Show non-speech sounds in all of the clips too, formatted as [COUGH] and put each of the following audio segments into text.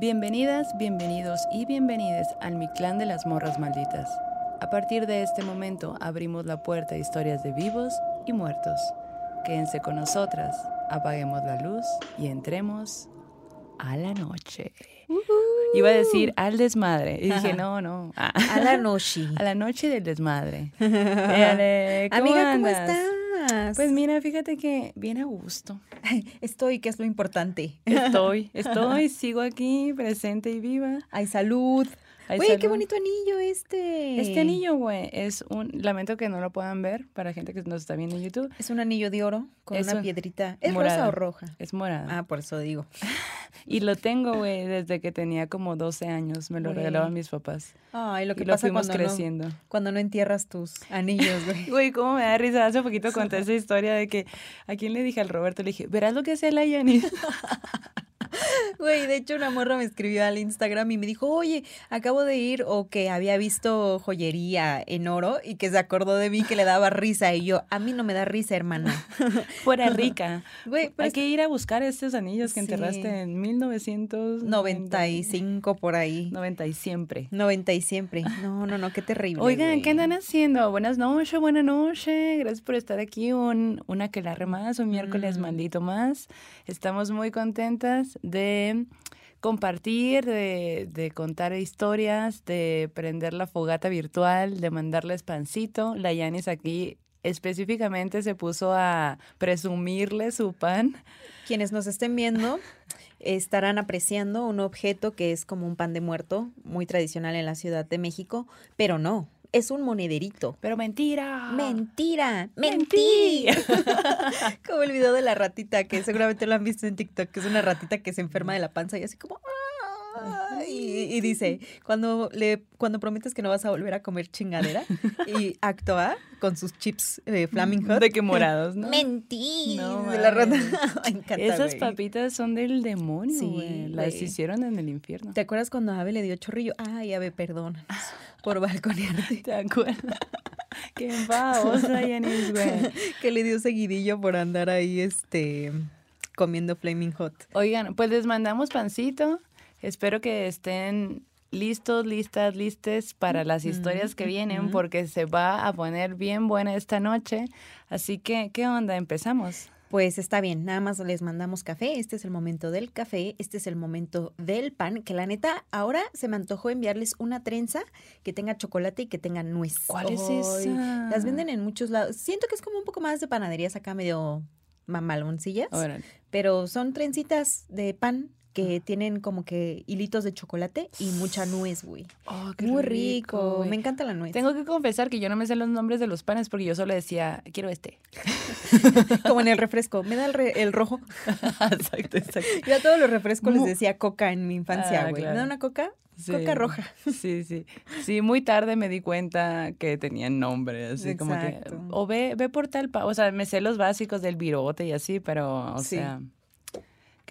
Bienvenidas, bienvenidos y bienvenides al Mi Clan de las Morras Malditas. A partir de este momento abrimos la puerta a historias de vivos y muertos. Quédense con nosotras, apaguemos la luz y entremos a la noche. Iba a decir al desmadre. Y dije, [LAUGHS] no, no. A la noche. [LAUGHS] A la noche del desmadre. [LAUGHS] Éale, ¿cómo Amiga, ¿cómo andas? Estás? Pues mira, fíjate que bien a gusto. [LAUGHS] estoy, que es lo importante. Estoy, [LAUGHS] estoy, sigo aquí, presente y viva. Hay salud. Güey, qué bonito anillo este. Este anillo, güey, es un. Lamento que no lo puedan ver para gente que nos está viendo en YouTube. Es un anillo de oro con Es una un- piedrita. ¿Es morada. rosa o roja? Es morado. Ah, por eso digo. [LAUGHS] Y lo tengo, güey, desde que tenía como 12 años. Me lo regalaban mis papás. Ay, lo que y lo pasa fuimos cuando creciendo. no, cuando no entierras tus anillos, güey. [LAUGHS] Güey, cómo me da risa. Hace poquito [LAUGHS] conté esa historia de que a quién le dije al Roberto, le dije, verás lo que hace la Yanis. [LAUGHS] Güey, de hecho una morra me escribió al Instagram y me dijo, oye, acabo de ir o que había visto joyería en oro y que se acordó de mí que le daba risa y yo, a mí no me da risa, hermana. [LAUGHS] Fuera rica. [LAUGHS] Güey, Hay que ir a buscar estos anillos que Sí. enterraste en 1995 95 por ahí. 90 y siempre. 90 y siempre. No, no, no, qué terrible. Oigan, güey. ¿qué andan haciendo? Buenas noches, buenas noches. Gracias por estar aquí un, una que la más, un miércoles Mm. maldito más. Estamos muy contentas de compartir, de, de contar historias, de prender la fogata virtual, de mandarles pancito. La Yanis aquí específicamente se puso a presumirle su pan. Quienes nos estén viendo estarán apreciando un objeto que es como un pan de muerto, muy tradicional en la Ciudad de México, pero no, es un monederito. Pero mentira. Mentira, Mentí. [LAUGHS] como el video de la ratita, que seguramente lo han visto en TikTok, que es una ratita que se enferma de la panza y así como... Y, y dice, cuando le cuando prometes que no vas a volver a comer chingadera [LAUGHS] y acto A con sus chips Flaming Hot. De que morados, ¿no? Mentí. No de la rata. mames. [LAUGHS] Me encanta, Esas papitas son del demonio, Sí. Las hicieron en el infierno. ¿Te acuerdas cuando Ave le dio chorrillo? Ay, Ave, perdón [LAUGHS] por balconearte. ¿Te acuerdas? Qué babosa, Yanis, güey. que le dio seguidillo por andar ahí, este, comiendo Flaming Hot. Oigan, pues les mandamos pancito. Espero que estén listos, listas, listes para las historias que vienen, porque se va a poner bien buena esta noche. Así que, ¿qué onda? Empezamos. Pues está bien, nada más les mandamos café. Este es el momento del café, este es el momento del pan. Que la neta, ahora se me antojó enviarles una trenza que tenga chocolate y que tenga nuez. ¿Cuál es esa? Las venden en muchos lados. Siento que es como un poco más de panaderías acá, medio mamaloncillas. Órale. Pero son trencitas de pan que tienen como que hilitos de chocolate y mucha nuez, güey. Oh, qué Muy rico. Me encanta la nuez. Tengo que confesar que yo no me sé los nombres de los panes porque yo solo decía, quiero este. [LAUGHS] Como en el refresco. Me da el, re- el rojo. [LAUGHS] exacto, exacto. Yo a todos los refrescos les decía coca en mi infancia, Ah, güey. ¿Me da una coca? Sí. Coca roja. Sí, sí. Sí, muy tarde me di cuenta que tenían nombre, así como que. Exacto. O ve, ve por tal pa. O sea, me sé los básicos del virote y así, pero, o Sí. sea.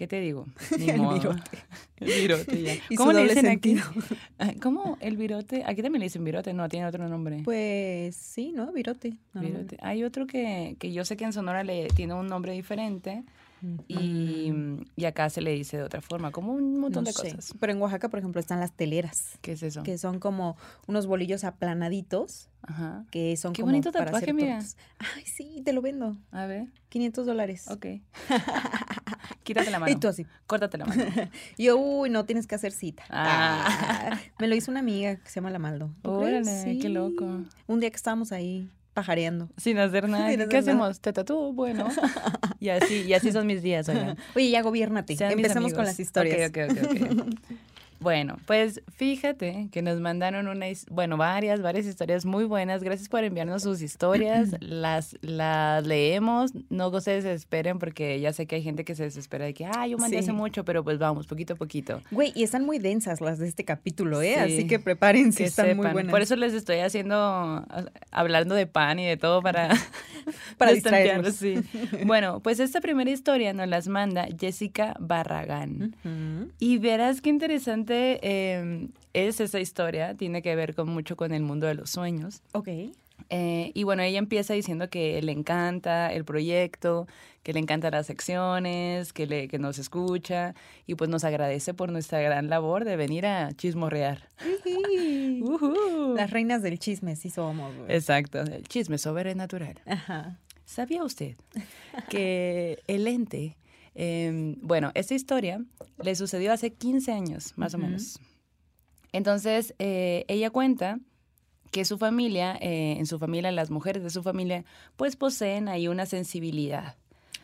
¿Qué te digo? [LAUGHS] Ni El modo. virote. [LAUGHS] El virote ya. Y ¿Cómo le dicen aquí? sentido. [LAUGHS] Ah, ¿Cómo el virote? Aquí también le dicen virote, no, tiene otro nombre. Pues sí, ¿no? Virote. Virote. Hay otro que, que yo sé que en Sonora le tiene un nombre diferente y, y acá se le dice de otra forma, como un montón. No de sé. cosas. Pero en Oaxaca, por ejemplo, están las teleras, ¿Qué es eso? que son como unos bolillos aplanaditos, Ajá. que son Qué como bonito para tatuaje, hacer tortas. Ay, sí, te lo vendo. A ver, 500 dólares. ok. Quítate la [LAUGHS] mano. Y tú así. Córtate la mano. [LAUGHS] Y yo, uy, no tienes que hacer cita. Ah. Ah, me lo hizo una amiga que se llama La Maldo. Órale, qué loco. Un día que estábamos ahí pajareando. Sin hacer [LAUGHS] nada. Sin ¿Qué nada. hacemos? ¿Te tatúo? Bueno. y así, y así son mis días, oigan. Oye, ya mis Empecemos con las historias. Ok, ok, ok, ok. Bueno, pues fíjate que nos mandaron una, bueno, varias, varias historias muy buenas. Gracias por enviarnos sus historias. [CLEARS THROAT] las, las leemos. No se desesperen porque ya sé que hay gente que se desespera de que, ah, yo mandé Sí. hace mucho, pero pues vamos, poquito a poquito. Güey, y están muy densas las de este capítulo, ¿eh? Sí. Así que prepárense, Que están muy buenas. Por eso les estoy haciendo, hablando de pan y de todo para, [LAUGHS] Para [LAUGHS] distraernos. sí. [LAUGHS] Bueno, pues esta primera historia nos las manda Jessica Barragán. Y verás qué interesante eh, es esa historia. Tiene que ver con mucho con el mundo de los sueños. Ok. Eh, y bueno, ella empieza diciendo que le encanta el proyecto, que le encantan las secciones, que, le, que nos escucha y pues nos agradece por nuestra gran labor de venir a chismorrear. [LAUGHS] Las reinas del chisme, sí somos. Exacto, el chisme sobrenatural. Ajá. ¿Sabía usted que el ente, em, bueno, esta historia le sucedió hace 15 años, más o menos. Entonces, eh, ella cuenta que su familia, eh, en su familia, las mujeres de su familia, pues poseen ahí una sensibilidad.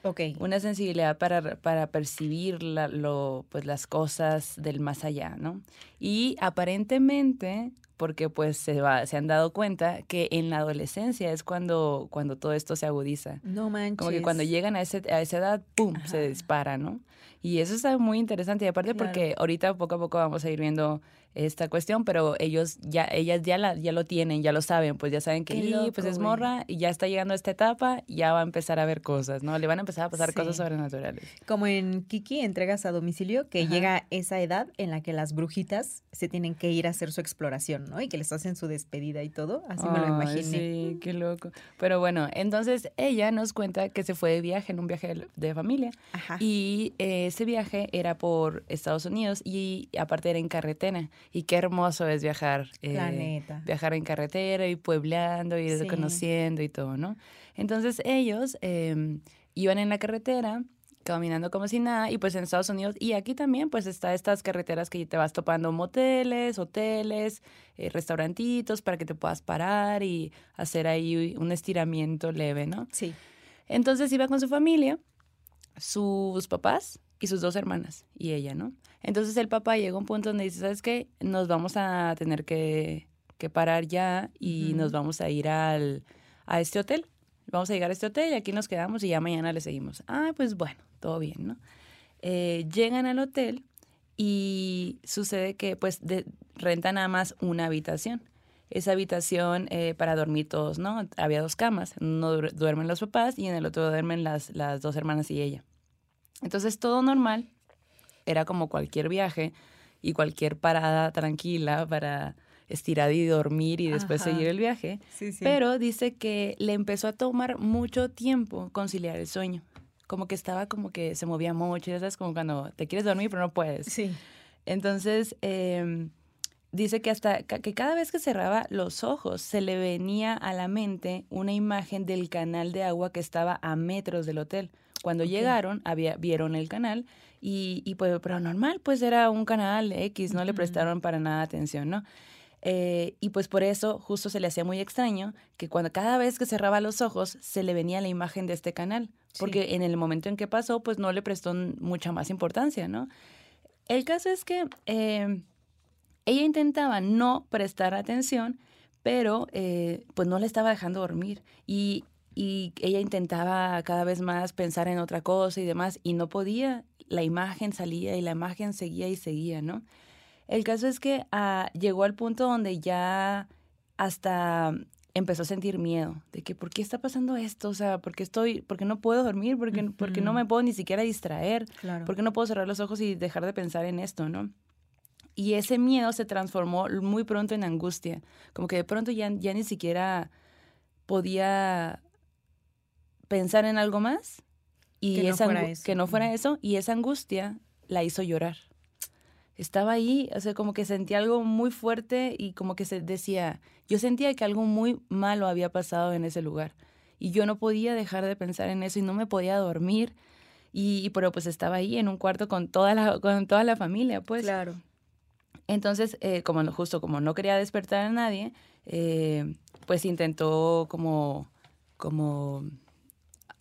Ok. Una sensibilidad para, para percibir lo, pues, las cosas del más allá, ¿no? Y aparentemente porque pues se, va, se han dado cuenta que en la adolescencia es cuando, cuando todo esto se agudiza. No manches. Como que cuando llegan a, ese, a esa edad, ¡pum!, se dispara, ¿no? Y eso está muy interesante. Y aparte porque ahorita poco a poco vamos a ir viendo esta cuestión, pero ellos ya, ellas ya, la, ya lo tienen, ya lo saben, pues ya saben que pues es morra y ya está llegando a esta etapa, ya va a empezar a ver cosas, ¿no? Le van a empezar a pasar cosas sobrenaturales. Como en Kiki, entregas a domicilio, que llega esa edad en la que las brujitas se tienen que ir a hacer su exploración, ¿no? Y que les hacen su despedida y todo, así me lo imaginé. Sí, qué loco. Pero bueno, entonces ella nos cuenta que se fue de viaje, en un viaje de familia, y eh, ese viaje era por Estados Unidos y aparte era en carretera. Y qué hermoso es viajar. Eh, viajar en carretera y puebleando y conociendo y todo, ¿no? Entonces ellos em, iban en la carretera caminando como si nada y pues en Estados Unidos y aquí también pues está estas carreteras que te vas topando moteles, hoteles, eh, restaurantitos para que te puedas parar y hacer ahí un estiramiento leve, ¿no? Sí. Entonces iba con su familia, sus papás y sus dos hermanas y ella, ¿no? Entonces el papá llega a un punto donde dice, ¿sabes qué? Nos vamos a tener que, parar ya y nos vamos a ir al, a este hotel. Vamos a llegar a este hotel y aquí nos quedamos y ya mañana le seguimos. Ah, pues bueno, todo bien, ¿no? Eh, llegan al hotel y sucede que pues de, rentan nada más una habitación. Esa habitación eh, para dormir todos, ¿no? Había dos camas. Uno duermen los papás y en el otro duermen las, las dos hermanas y ella. Entonces todo normal, era como cualquier viaje y cualquier parada tranquila para estirar y dormir y después seguir el viaje. Pero dice que le empezó a tomar mucho tiempo conciliar el sueño. Como que estaba como que se movía mucho, ya sabes, como cuando te quieres dormir pero no puedes. Sí. Entonces, em, dice que hasta que cada vez que cerraba los ojos se le venía a la mente una imagen del canal de agua que estaba a metros del hotel. Cuando llegaron, había, vieron el canal y, y pues, pero normal, pues era un canal X, no le prestaron para nada atención, ¿no? Eh, y pues por eso justo se le hacía muy extraño que cuando cada vez que cerraba los ojos se le venía la imagen de este canal, porque en el momento en que pasó pues no le prestó mucha más importancia, ¿no? El caso es que eh, ella intentaba no prestar atención, pero eh, pues no le estaba dejando dormir y y ella intentaba cada vez más pensar en otra cosa y demás y no podía, la imagen salía y la imagen seguía y seguía, ¿no? El caso es que ah, llegó al punto donde ya hasta empezó a sentir miedo de que por qué está pasando esto, o sea, por qué estoy, por qué no puedo dormir, por qué, no me puedo ni siquiera distraer, claro. por qué no puedo cerrar los ojos y dejar de pensar en esto, ¿no? Y ese miedo se transformó muy pronto en angustia, como que de pronto ya, ya ni siquiera podía pensar en algo más y que, esa no fuera eso. que no fuera eso y esa angustia la hizo llorar. Estaba ahí, o sea, como que sentía algo muy fuerte y como que se decía, yo sentía que algo muy malo había pasado en ese lugar y yo no podía dejar de pensar en eso y no me podía dormir y, pero pues estaba ahí en un cuarto con toda la con toda la familia, pues. Claro. Entonces, eh, como justo como no quería despertar a nadie, eh, pues intentó como como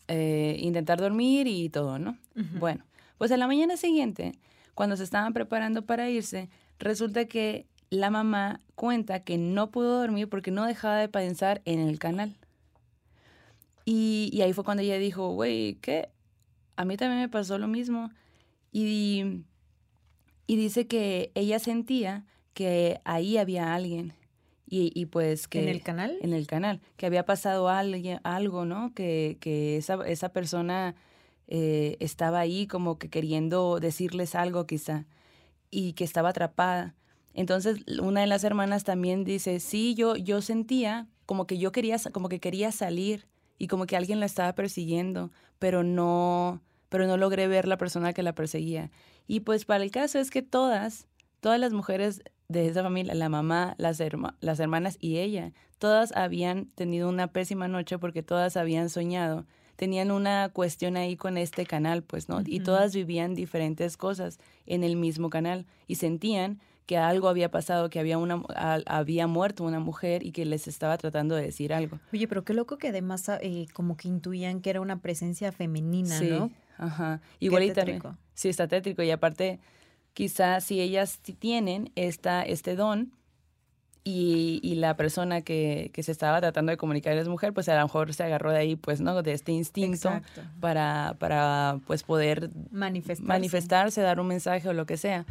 eh, intentar dormir y todo, ¿no? Bueno, pues a la mañana siguiente, cuando se estaban preparando para irse, resulta que la mamá cuenta que no pudo dormir porque no dejaba de pensar en el canal. Y, ahí fue cuando ella dijo, güey, ¿qué? A mí también me pasó lo mismo. Y, y dice que ella sentía que ahí había alguien y, pues que... ¿En el canal? En el canal, que había pasado algo, ¿no? Que, que esa, esa persona eh, estaba ahí como que queriendo decirles algo quizá y que estaba atrapada. Entonces una de las hermanas también dice, sí, yo, yo sentía como que yo quería, como que quería salir y como que alguien la estaba persiguiendo, pero no, pero no logré ver la persona que la perseguía. Y pues para el caso es que todas, todas las mujeres de esa familia, la mamá, las, las hermanas y ella, todas habían tenido una pésima noche porque todas habían soñado tenían una cuestión ahí con este canal, pues, ¿no? Y todas vivían diferentes cosas en el mismo canal y sentían que algo había pasado, que había una había muerto una mujer y que les estaba tratando de decir algo. Oye, pero qué loco que además eh, como que intuían que era una presencia femenina, sí, ¿no? Ajá. Igualita. Sí, está tétrico y aparte quizás si ellas tienen esta este don, y, y, la persona que, que, se estaba tratando de comunicar es mujer, pues a lo mejor se agarró de ahí, pues, ¿no? De este instinto para, para, pues, poder manifestarse. manifestarse, dar un mensaje o lo que sea.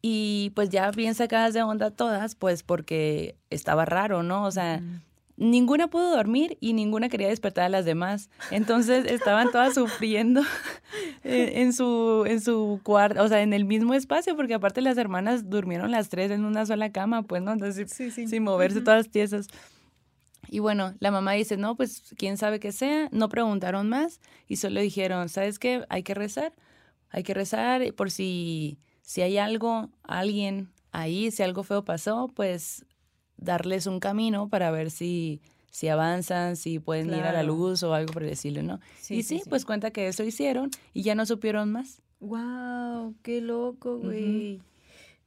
Y pues ya bien sacadas de onda todas, pues porque estaba raro, ¿no? O sea, ninguna pudo dormir y ninguna quería despertar a las demás. Entonces estaban todas sufriendo [LAUGHS] en, su, en su cuarto, o sea, en el mismo espacio, porque aparte las hermanas durmieron las tres en una sola cama, pues, ¿no? Entonces, sin moverse todas tiesas. Y bueno, la mamá dice, no, pues quién sabe qué sea, no preguntaron más y solo dijeron, ¿sabes qué? Hay que rezar, hay que rezar por si, si hay algo, alguien ahí, si algo feo pasó, pues darles un camino para ver si, si avanzan, si pueden ir a la luz o algo por decirlo, ¿no? y sí, pues cuenta que eso hicieron y ya no supieron más. ¡Wow! ¡Qué loco, güey!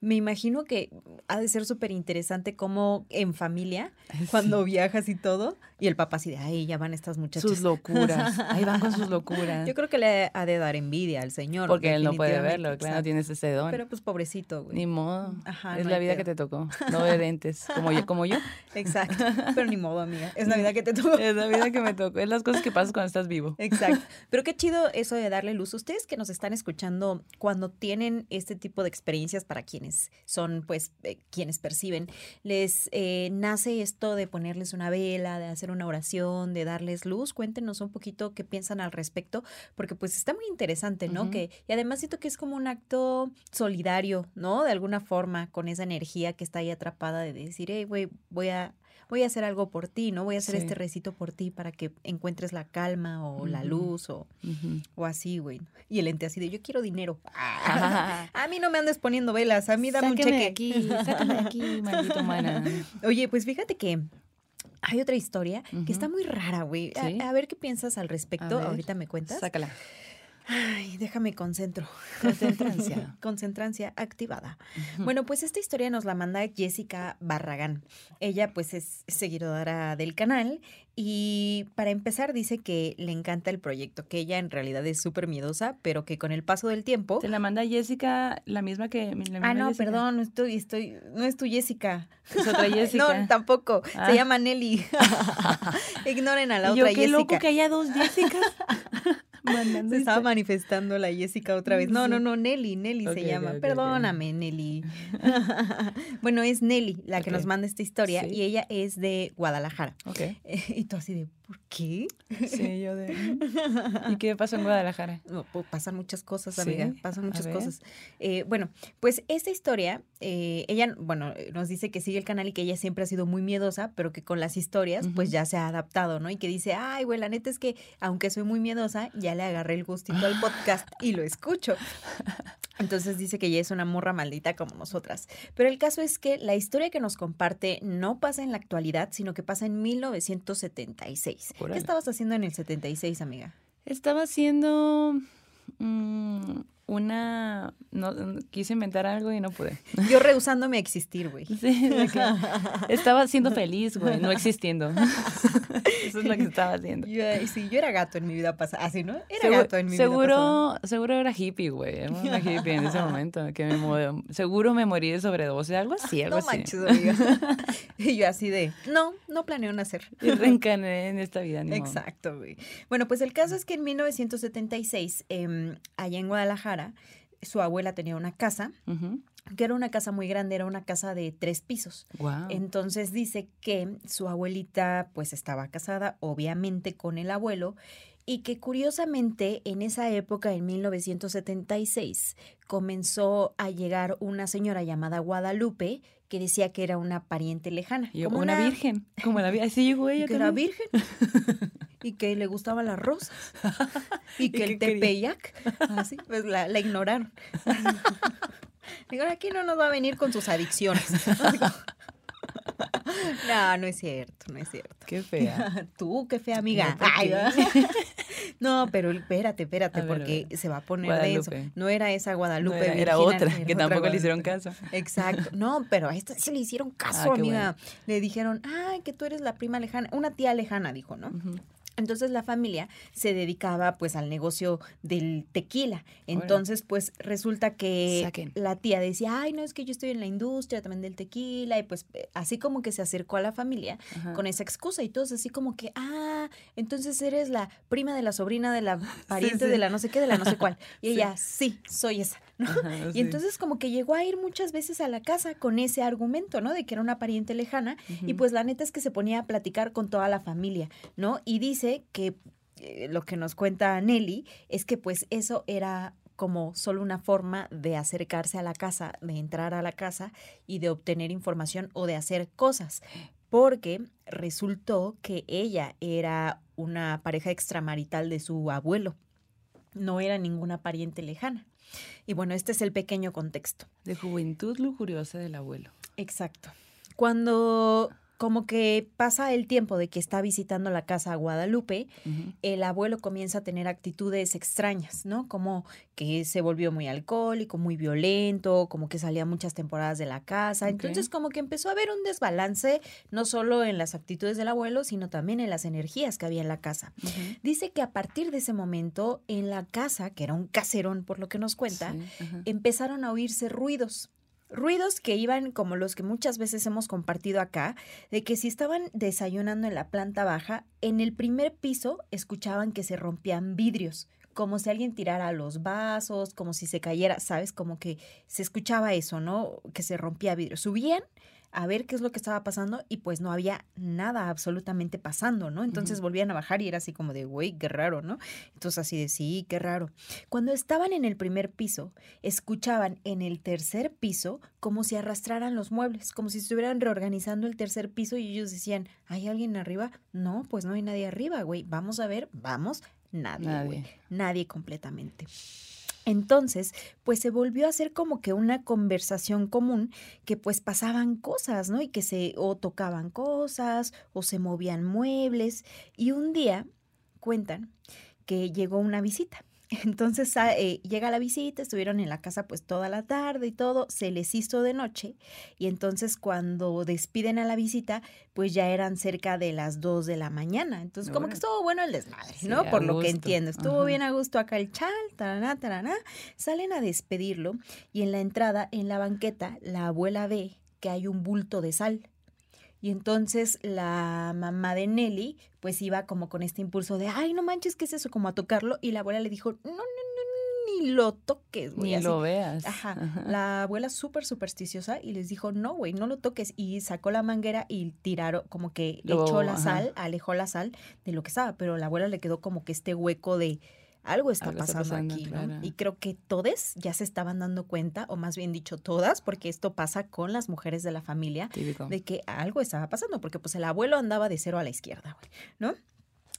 Me imagino que ha de ser súper interesante como en familia, [LAUGHS] cuando viajas y todo, y el papá así de, ay, ya van estas muchachas. Sus locuras, [LAUGHS] ahí van con sus locuras. Yo creo que le ha de dar envidia al señor. Porque él no puede verlo, claro, no tienes ese don. Pero pues pobrecito, güey. Ni modo, es la vida que te tocó, [LAUGHS] no de dentes, como yo, como yo. Exacto, pero ni modo, amiga, es la vida que te tocó. Es la vida que me tocó, es las cosas que pasan cuando estás vivo. Exacto, pero qué chido eso de darle luz. Ustedes que nos están escuchando, cuando tienen este tipo de experiencias para quienes son pues eh, quienes perciben, les eh, nace esto de ponerles una vela, de hacer una oración, de darles luz. Cuéntenos un poquito qué piensan al respecto, porque pues está muy interesante, ¿no? que, y además siento que es como un acto solidario, ¿no? De alguna forma, con esa energía que está ahí atrapada de decir, hey, güey, voy a voy a hacer algo por ti, ¿no? Voy a hacer este recito por ti para que encuentres la calma o la luz o, o así, güey. Y el ente así de, yo quiero dinero. [LAUGHS] a mí no me andes poniendo velas, a mí dame un cheque. aquí, aquí, [LAUGHS] maldito mana. Oye, pues fíjate que hay otra historia que está muy rara, güey. A, ver qué piensas al respecto. Ahorita me cuentas. Sácala. Ay, déjame concentro. Concentrancia. [LAUGHS] Concentrancia activada. Bueno, pues esta historia nos la manda Jessica Barragán. Ella pues es seguidora del canal y para empezar dice que le encanta el proyecto, que ella en realidad es súper miedosa, pero que con el paso del tiempo... ¿Te la manda Jessica la misma que... ah, no, perdón, no estoy, estoy, no es tu Jessica. Es otra [LAUGHS] Jessica. no, tampoco. Se ah. llama Nelly. [LAUGHS] Ignoren a la otra yo, qué loco que haya dos Jessicas. [LAUGHS] se estaba manifestando la Jessica otra vez. No, no, no, Nelly, Nelly se llama. Perdóname, Nelly. bueno, es Nelly la que nos manda esta historia y ella es de Guadalajara. Y tú así de, ¿por qué? Sí, yo de... [LAUGHS] ¿Y qué pasó en Guadalajara? No, pues pasan muchas cosas, amiga, pasan muchas cosas. Eh, bueno, pues esta historia, eh, ella, bueno, nos dice que sigue el canal y que ella siempre ha sido muy miedosa, pero que con las historias, pues ya se ha adaptado, ¿no? Y que dice, ay, güey, la neta es que, aunque soy muy miedosa, ya le agarré el gustito al podcast [LAUGHS] y lo escucho. Entonces dice que ella es una morra maldita como nosotras. Pero el caso es que la historia que nos comparte no pasa en la actualidad, sino que pasa en 1976. ¿Qué estabas haciendo en el 76, amiga? Estaba haciendo mm, una... No, quise inventar algo y no pude. Yo rehusándome a existir, güey. [LAUGHS] Sí, estaba siendo feliz, güey, no existiendo. [LAUGHS] Eso es lo que estaba haciendo. Yo, sí, yo era gato en mi vida pasada. Así, ¿no? Era gato en mi seguro, vida pasada. Seguro era hippie, güey. Era una [LAUGHS] hippie en ese momento. Que me seguro me morí de sobredosis, algo así, algo no Manches, amiga. y yo así de, no, no planeo nacer. Y reencarné en esta vida. Ni Exacto, güey. Bueno, pues el caso es que en 1976, eh, allá en Guadalajara, su abuela tenía una casa. que era una casa muy grande, era una casa de tres pisos. Entonces dice que su abuelita pues estaba casada, obviamente, con el abuelo, y que curiosamente en esa época, en 1976, comenzó a llegar una señora llamada Guadalupe, que decía que era una pariente lejana. como una, virgen, [LAUGHS] como la así llegó ella. Que era virgen. [LAUGHS] y que le gustaban las rosas. [LAUGHS] y que el tepeyac. Así, pues la, la ignoraron. Digo, aquí no nos va a venir con sus adicciones. No, no es cierto, no es cierto. Qué fea. [LAUGHS] Tú, qué fea amiga. no, [LAUGHS] pero espérate, espérate, porque se va a poner denso. No era esa Guadalupe. era, otra, que tampoco le hicieron caso. Exacto. [LAUGHS] No, pero a esta sí le hicieron caso, ah, amiga. Le dijeron, ay, que tú eres la prima lejana, una tía lejana, dijo, ¿no? Entonces la familia se dedicaba pues al negocio del tequila. Entonces pues resulta que la tía decía, ay no, es que yo estoy en la industria también del tequila y pues eh, así como que se acercó a la familia con esa excusa y todos así como que, ah, entonces eres la prima de la sobrina de la [LAUGHS] pariente de la no sé qué, de la no sé cuál. [LAUGHS] Y ella, sí, soy esa. [LAUGHS] y entonces como que llegó a ir muchas veces a la casa con ese argumento, ¿no? De que era una pariente lejana y pues la neta es que se ponía a platicar con toda la familia, ¿no? Y dice que eh, lo que nos cuenta Nelly es que pues eso era como solo una forma de acercarse a la casa, de entrar a la casa y de obtener información o de hacer cosas, porque resultó que ella era una pareja extramarital de su abuelo, no era ninguna pariente lejana. Y bueno, este es el pequeño contexto. De juventud lujuriosa del abuelo. Exacto. Cuando como que pasa el tiempo de que está visitando la casa a Guadalupe, el abuelo comienza a tener actitudes extrañas, ¿no? Como que se volvió muy alcohólico, muy violento, como que salía muchas temporadas de la casa. Entonces como que empezó a haber un desbalance, no solo en las actitudes del abuelo, sino también en las energías que había en la casa. Dice que a partir de ese momento, en la casa, que era un caserón por lo que nos cuenta, empezaron a oírse ruidos ruidos que iban como los que muchas veces hemos compartido acá, de que si estaban desayunando en la planta baja, en el primer piso escuchaban que se rompían vidrios, como si alguien tirara los vasos, como si se cayera, ¿sabes? Como que se escuchaba eso, ¿no? Que se rompía vidrio. Subían a ver qué es lo que estaba pasando y pues no había nada absolutamente pasando, ¿no? Entonces volvían a bajar y era así como de, güey, qué raro, ¿no? Entonces así de, sí, qué raro. Cuando estaban en el primer piso, escuchaban en el tercer piso como si arrastraran los muebles, como si estuvieran reorganizando el tercer piso y ellos decían, ¿hay alguien arriba? No, pues no hay nadie arriba, güey. Vamos a ver, vamos, nadie, güey. Nadie. nadie completamente. Entonces, pues se volvió a hacer como que una conversación común que pues pasaban cosas, ¿no? Y que se o tocaban cosas o se movían muebles. Y un día cuentan que llegó una visita entonces ah, eh, llega la visita, estuvieron en la casa pues toda la tarde y todo, se les hizo de noche y entonces cuando despiden a la visita pues ya eran cerca de las 2 de la mañana. Entonces como que estuvo bueno el desmadre, ¿no? Por lo que entiendo, estuvo bien a gusto acá el chal, taraná, taraná. Salen a despedirlo y en la entrada, en la banqueta, la abuela ve que hay un bulto de sal y entonces la mamá de Nelly pues iba como con este impulso de, ay, no manches, ¿qué es eso? Como a tocarlo. Y la abuela le dijo, no, no, no, ni lo toques, güey. Ni lo veas. Ajá. La abuela súper supersticiosa y les dijo, no, güey, no lo toques. Y sacó la manguera y tiraron, como que echó la sal, alejó la sal de lo que estaba. Pero la abuela le quedó como que este hueco de algo está, pasando, aquí, ¿no? Y creo que todos ya se estaban dando cuenta, o más bien dicho todas, porque esto pasa con las mujeres de la familia, de que algo estaba pasando, porque pues el abuelo andaba de cero a la izquierda, ¿no?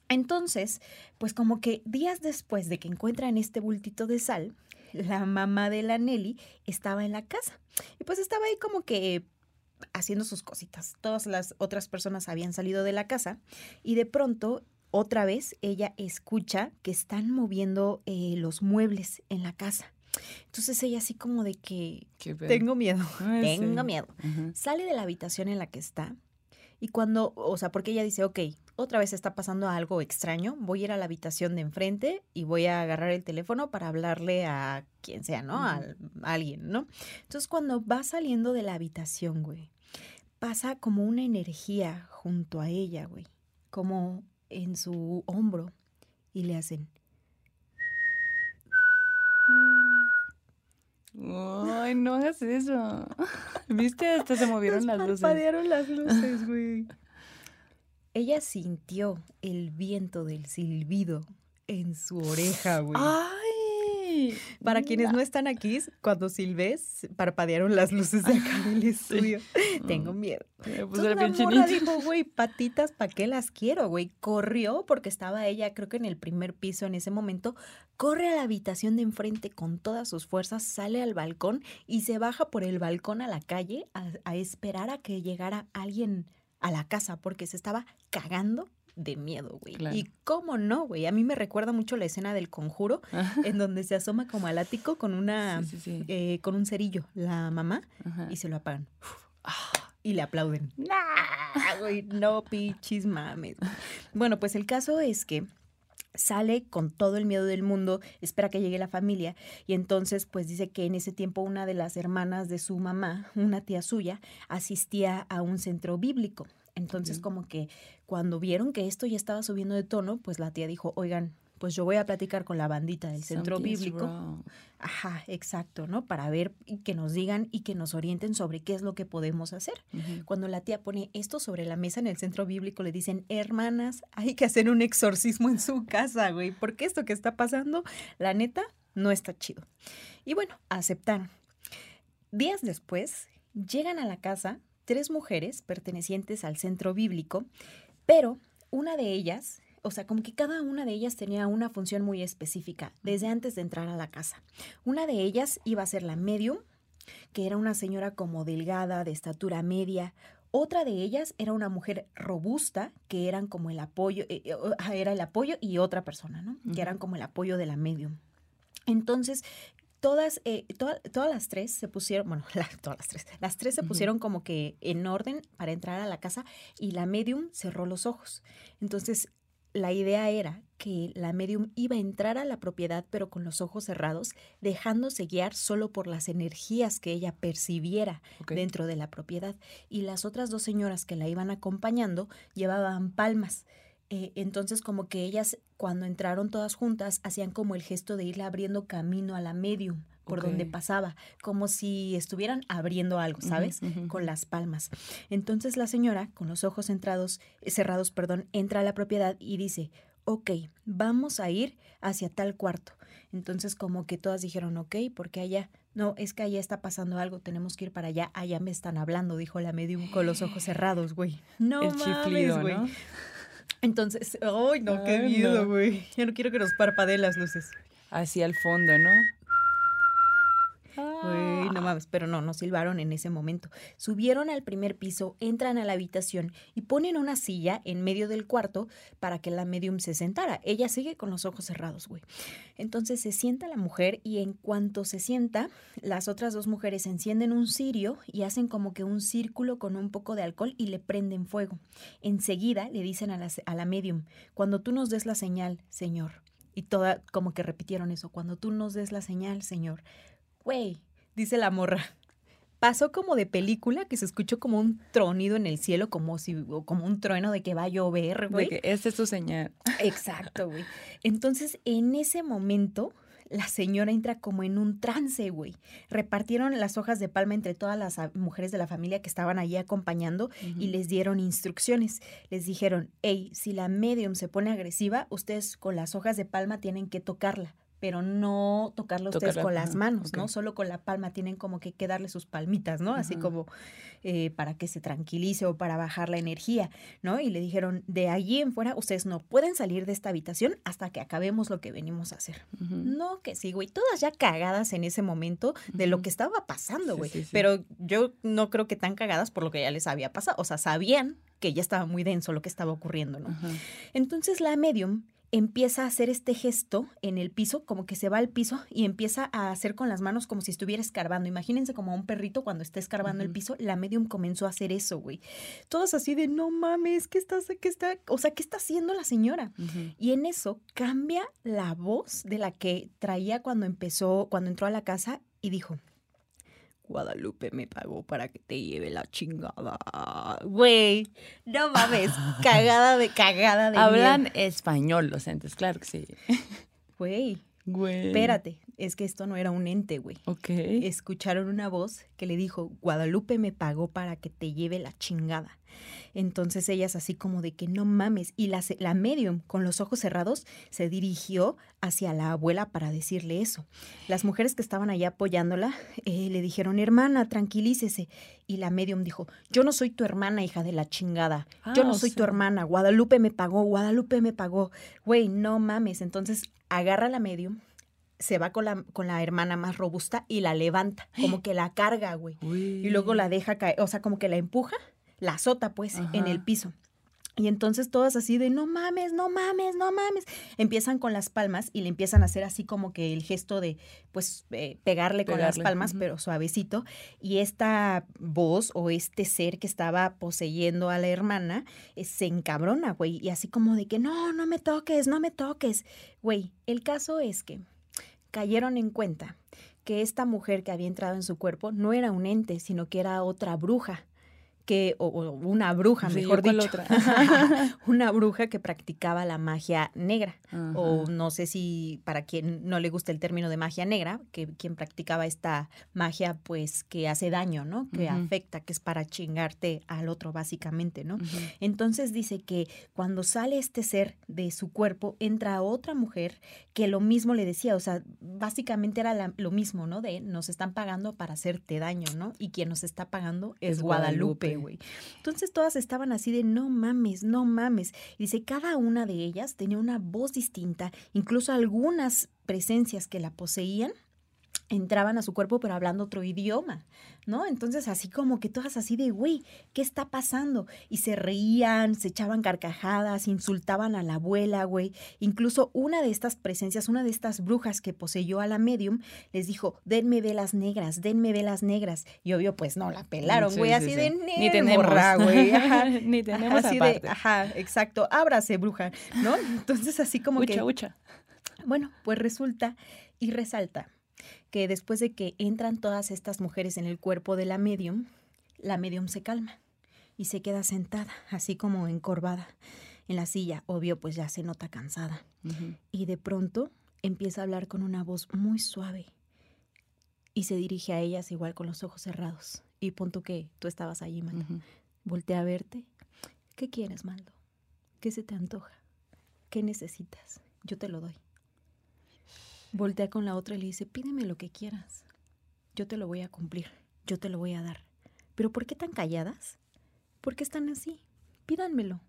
Entonces, pues como que días después de que encuentran este bultito de sal, la mamá de la Nelly estaba en la casa. Y pues estaba ahí como que haciendo sus cositas. Todas las otras personas habían salido de la casa y de pronto otra vez ella escucha que están moviendo eh, los muebles en la casa. Entonces ella así como de que tengo miedo, [LAUGHS] tengo miedo. Sale de la habitación en la que está y cuando, o sea, porque ella dice, ok, otra vez está pasando algo extraño, voy a ir a la habitación de enfrente y voy a agarrar el teléfono para hablarle a quien sea, ¿no? a, a alguien, ¿no? Entonces cuando va saliendo de la habitación, güey, pasa como una energía junto a ella, güey, como en su hombro y le hacen. Ay, no hagas eso. [LAUGHS] ¿Viste? Hasta se movieron las luces. las luces, güey. [LAUGHS] Ella sintió el viento del silbido en su oreja, güey. ¡Ay! Para quienes no están aquí, cuando silbes, parpadearon las luces de acá del [LAUGHS] estudio. Tengo miedo. Me puse la morra dijo, [LAUGHS] güey, patitas, ¿para qué las quiero, güey? Corrió porque estaba ella, creo que en el primer piso en ese momento, corre a la habitación de enfrente con todas sus fuerzas, sale al balcón y se baja por el balcón a la calle a, a esperar a que llegara alguien a la casa porque se estaba cagando de miedo, güey. Claro. Y cómo no, güey. A mí me recuerda mucho la escena del conjuro, Ajá. en donde se asoma como al ático con una, Sí, sí, sí. eh, con un cerillo, la mamá, Ajá. y se lo apagan. Ah, Y le aplauden. Nah, güey, no pichis mames. Bueno, pues el caso es que sale con todo el miedo del mundo, espera que llegue la familia y entonces pues dice que en ese tiempo una de las hermanas de su mamá, una tía suya, asistía a un centro bíblico. Entonces como que cuando vieron que esto ya estaba subiendo de tono, pues la tía dijo, oigan, pues yo voy a platicar con la bandita del centro something's bíblico. wrong. Ajá, exacto, ¿no? Para ver y que nos digan y que nos orienten sobre qué es lo que podemos hacer. Cuando la tía pone esto sobre la mesa en el centro bíblico, le dicen, hermanas, hay que hacer un exorcismo en su casa, güey, porque esto que está pasando, la neta, no está chido. Y bueno, aceptaron. Días después, llegan a la casa tres mujeres pertenecientes al centro bíblico, pero una de ellas, o sea, como que cada una de ellas tenía una función muy específica desde antes de entrar a la casa. Una de ellas iba a ser la medium, que era una señora como delgada, de estatura media. Otra de ellas era una mujer robusta, que eran como el apoyo, eh, eh, ah, era el apoyo y otra persona, ¿no? Que eran como el apoyo de la medium. Entonces, todas, eh, toda- todas las tres se pusieron, bueno, [LAUGHS] la- todas las tres, las tres se pusieron como que en orden para entrar a la casa y la medium cerró los ojos. Entonces, la idea era que la medium iba a entrar a la propiedad pero con los ojos cerrados, dejándose guiar solo por las energías que ella percibiera dentro de la propiedad. Y las otras dos señoras que la iban acompañando llevaban palmas. Eh, entonces como que ellas cuando entraron todas juntas hacían como el gesto de irle abriendo camino a la medium por donde pasaba, como si estuvieran abriendo algo, ¿sabes? Con las palmas. Entonces la señora, con los ojos entrados, eh, cerrados, perdón, entra a la propiedad y dice, ok, vamos a ir hacia tal cuarto. Entonces como que todas dijeron, ok, porque allá, no, es que allá está pasando algo, tenemos que ir para allá, allá me están hablando, dijo la medium con los ojos cerrados, güey. No El mames, chiflido, güey. ¿no? Entonces, ay, no, qué miedo, no. güey. Ya no quiero que nos parpadeen las luces. Hacia el fondo, ¿no? Güey, no mames, pero no, no silbaron en ese momento. Subieron al primer piso, entran a la habitación y ponen una silla en medio del cuarto para que la medium se sentara. Ella sigue con los ojos cerrados, güey. Entonces se sienta la mujer y en cuanto se sienta, las otras dos mujeres encienden un cirio y hacen como que un círculo con un poco de alcohol y le prenden fuego. Enseguida le dicen a la, a la medium, cuando tú nos des la señal, señor. Y toda, como que repitieron eso, cuando tú nos des la señal, señor. Güey, dice la morra. Pasó como de película que se escuchó como un tronido en el cielo, como si, o como un trueno de que va a llover, güey. esta es tu señal. [LAUGHS] Exacto, güey. Entonces, en ese momento, la señora entra como en un trance, güey. Repartieron las hojas de palma entre todas las mujeres de la familia que estaban allí acompañando y les dieron instrucciones. Les dijeron, hey, si la medium se pone agresiva, ustedes con las hojas de palma tienen que tocarla. Pero no tocarla ustedes Tocarla, con las manos, ¿no? Solo con la palma tienen como que, que darle sus palmitas, ¿no? Así como eh, para que se tranquilice o para bajar la energía. ¿no? Y le dijeron, de allí en fuera, ustedes no pueden salir de esta habitación hasta que acabemos lo que venimos a hacer. No, que sí, güey, todas ya cagadas en ese momento de lo que estaba pasando, güey. sí, sí. Pero yo no creo que tan cagadas por lo que ya les había pasado. O sea, sabían que ya estaba muy denso lo que estaba ocurriendo, ¿no? Entonces la medium empieza a hacer este gesto en el piso, como que se va al piso y empieza a hacer con las manos como si estuviera escarbando. Imagínense como a un perrito cuando está escarbando el piso, la medium comenzó a hacer eso, güey. Todas así de, no mames, ¿qué está, qué está, o sea, qué está haciendo la señora? Y en eso cambia la voz de la que traía cuando empezó, cuando entró a la casa y dijo, Guadalupe me pagó para que te lleve la chingada. Güey, no mames, [LAUGHS] cagada de cagada de Hablan español los entes, claro que sí. [LAUGHS] Güey, Güey. espérate, es que esto no era un ente, güey. Ok. Escucharon una voz que le dijo, Guadalupe me pagó para que te lleve la chingada. Entonces ellas así como de que no mames. Y la, la medium con los ojos cerrados se dirigió hacia la abuela para decirle eso. Las mujeres que estaban allá apoyándola eh, le dijeron, hermana, tranquilícese. Y la medium dijo, yo no soy tu hermana, hija de la chingada. Yo no ah, soy tu hermana. Guadalupe me pagó, Guadalupe me pagó. Güey, no mames. Entonces agarra la medium, se va con la, con la hermana más robusta y la levanta, como [GASPS] que la carga, güey. Y luego la deja caer, o sea, como que la empuja, la azota, pues, en el piso. Y entonces todas así de no mames, no mames, no mames. Empiezan con las palmas y le empiezan a hacer así como que el gesto de pues eh, pegarle, con las palmas, pero suavecito. Y esta voz o este ser que estaba poseyendo a la hermana eh, se encabrona, güey. Y así como de que no, no me toques, no me toques. Güey, el caso es que cayeron en cuenta que esta mujer que había entrado en su cuerpo no era un ente, sino que era otra bruja que, o, una bruja, mejor dicho, otra? [LAUGHS] una bruja que practicaba la magia negra, o no sé si para quien no le gusta el término de magia negra, que quien practicaba esta magia, pues que hace daño, ¿no? Que afecta, que es para chingarte al otro, básicamente, ¿no? Entonces dice que cuando sale este ser de su cuerpo, entra otra mujer que lo mismo le decía, o sea, básicamente era lo mismo, ¿no? De nos están pagando para hacerte daño, ¿no? Y quien nos está pagando es, Guadalupe Entonces todas estaban así de no mames, no mames. dice, cada una de ellas tenía una voz distinta, incluso algunas presencias que la poseían entraban a su cuerpo pero hablando otro idioma, ¿no? Entonces así como que todas así de, güey, ¿qué está pasando? Y se reían, se echaban carcajadas, insultaban a la abuela, güey. Incluso una de estas presencias, una de estas brujas que poseyó a la medium, les dijo, denme velas negras, denme velas negras. Y obvio, pues no, la pelaron, güey, así de, ni tenemos, güey. [LAUGHS] ni tenemos así de, ajá, exacto, ábrase, bruja, ¿no? Entonces así como que... Ucha. Bueno, pues resulta y resalta que después de que entran todas estas mujeres en el cuerpo de la medium, la medium se calma y se queda sentada, así como encorvada en la silla. Obvio, pues ya se nota cansada. Y de pronto empieza a hablar con una voz muy suave y se dirige a ellas igual con los ojos cerrados. Y punto que tú estabas allí, Maldo. Voltea a verte. ¿Qué quieres, Maldo? ¿Qué se te antoja? ¿Qué necesitas? Yo te lo doy. Voltea con la otra y le dice, pídeme lo que quieras. Yo te lo voy a cumplir. Yo te lo voy a dar. Pero ¿por qué tan calladas? ¿Por qué están así? Pídanmelo.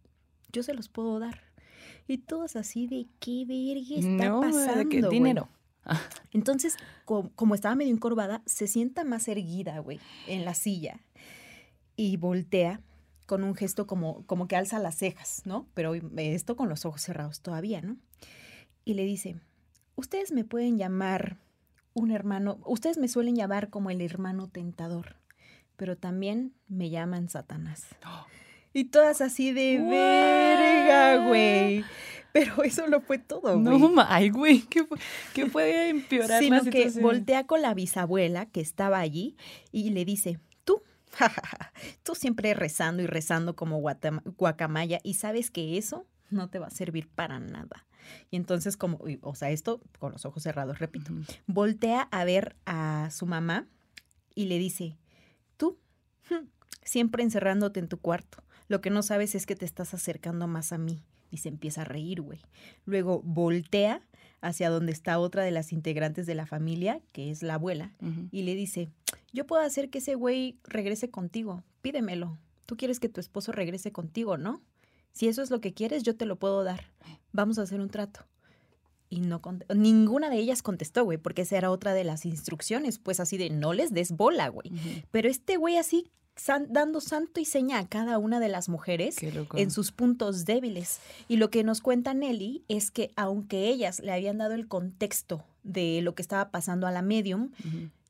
Yo se los puedo dar. Y todos así de qué verga está no, pasando. ¿Qué dinero? [LAUGHS] Entonces, como, estaba medio encorvada, se sienta más erguida, güey, en la silla. Y voltea con un gesto como, como que alza las cejas, ¿no? Pero esto con los ojos cerrados todavía, ¿no? Y le dice, Ustedes me pueden llamar un hermano, ustedes me suelen llamar como el hermano tentador, pero también me llaman Satanás. Y todas así de verga, güey. Pero eso no fue todo, güey. No, ay, güey, ¿qué, puede empeorar Sino que voltea con la bisabuela que estaba allí y le dice, tú, [LAUGHS] tú siempre rezando y rezando como guacamaya y sabes que eso no te va a servir para nada. Y entonces, como, o sea, esto con los ojos cerrados, repito, voltea a ver a su mamá y le dice, tú, siempre encerrándote en tu cuarto, lo que no sabes es que te estás acercando más a mí. Y se empieza a reír, güey. Luego voltea hacia donde está otra de las integrantes de la familia, que es la abuela, y le dice, yo puedo hacer que ese güey regrese contigo, pídemelo. Tú quieres que tu esposo regrese contigo, ¿no? Si eso es lo que quieres, yo te lo puedo dar. Vamos a hacer un trato. Y no ninguna de ellas contestó, güey, porque esa era otra de las instrucciones, pues así de no les des bola, güey. Pero este güey así dando santo y seña a cada una de las mujeres en sus puntos débiles. Y lo que nos cuenta Nelly es que aunque ellas le habían dado el contexto de lo que estaba pasando a la medium,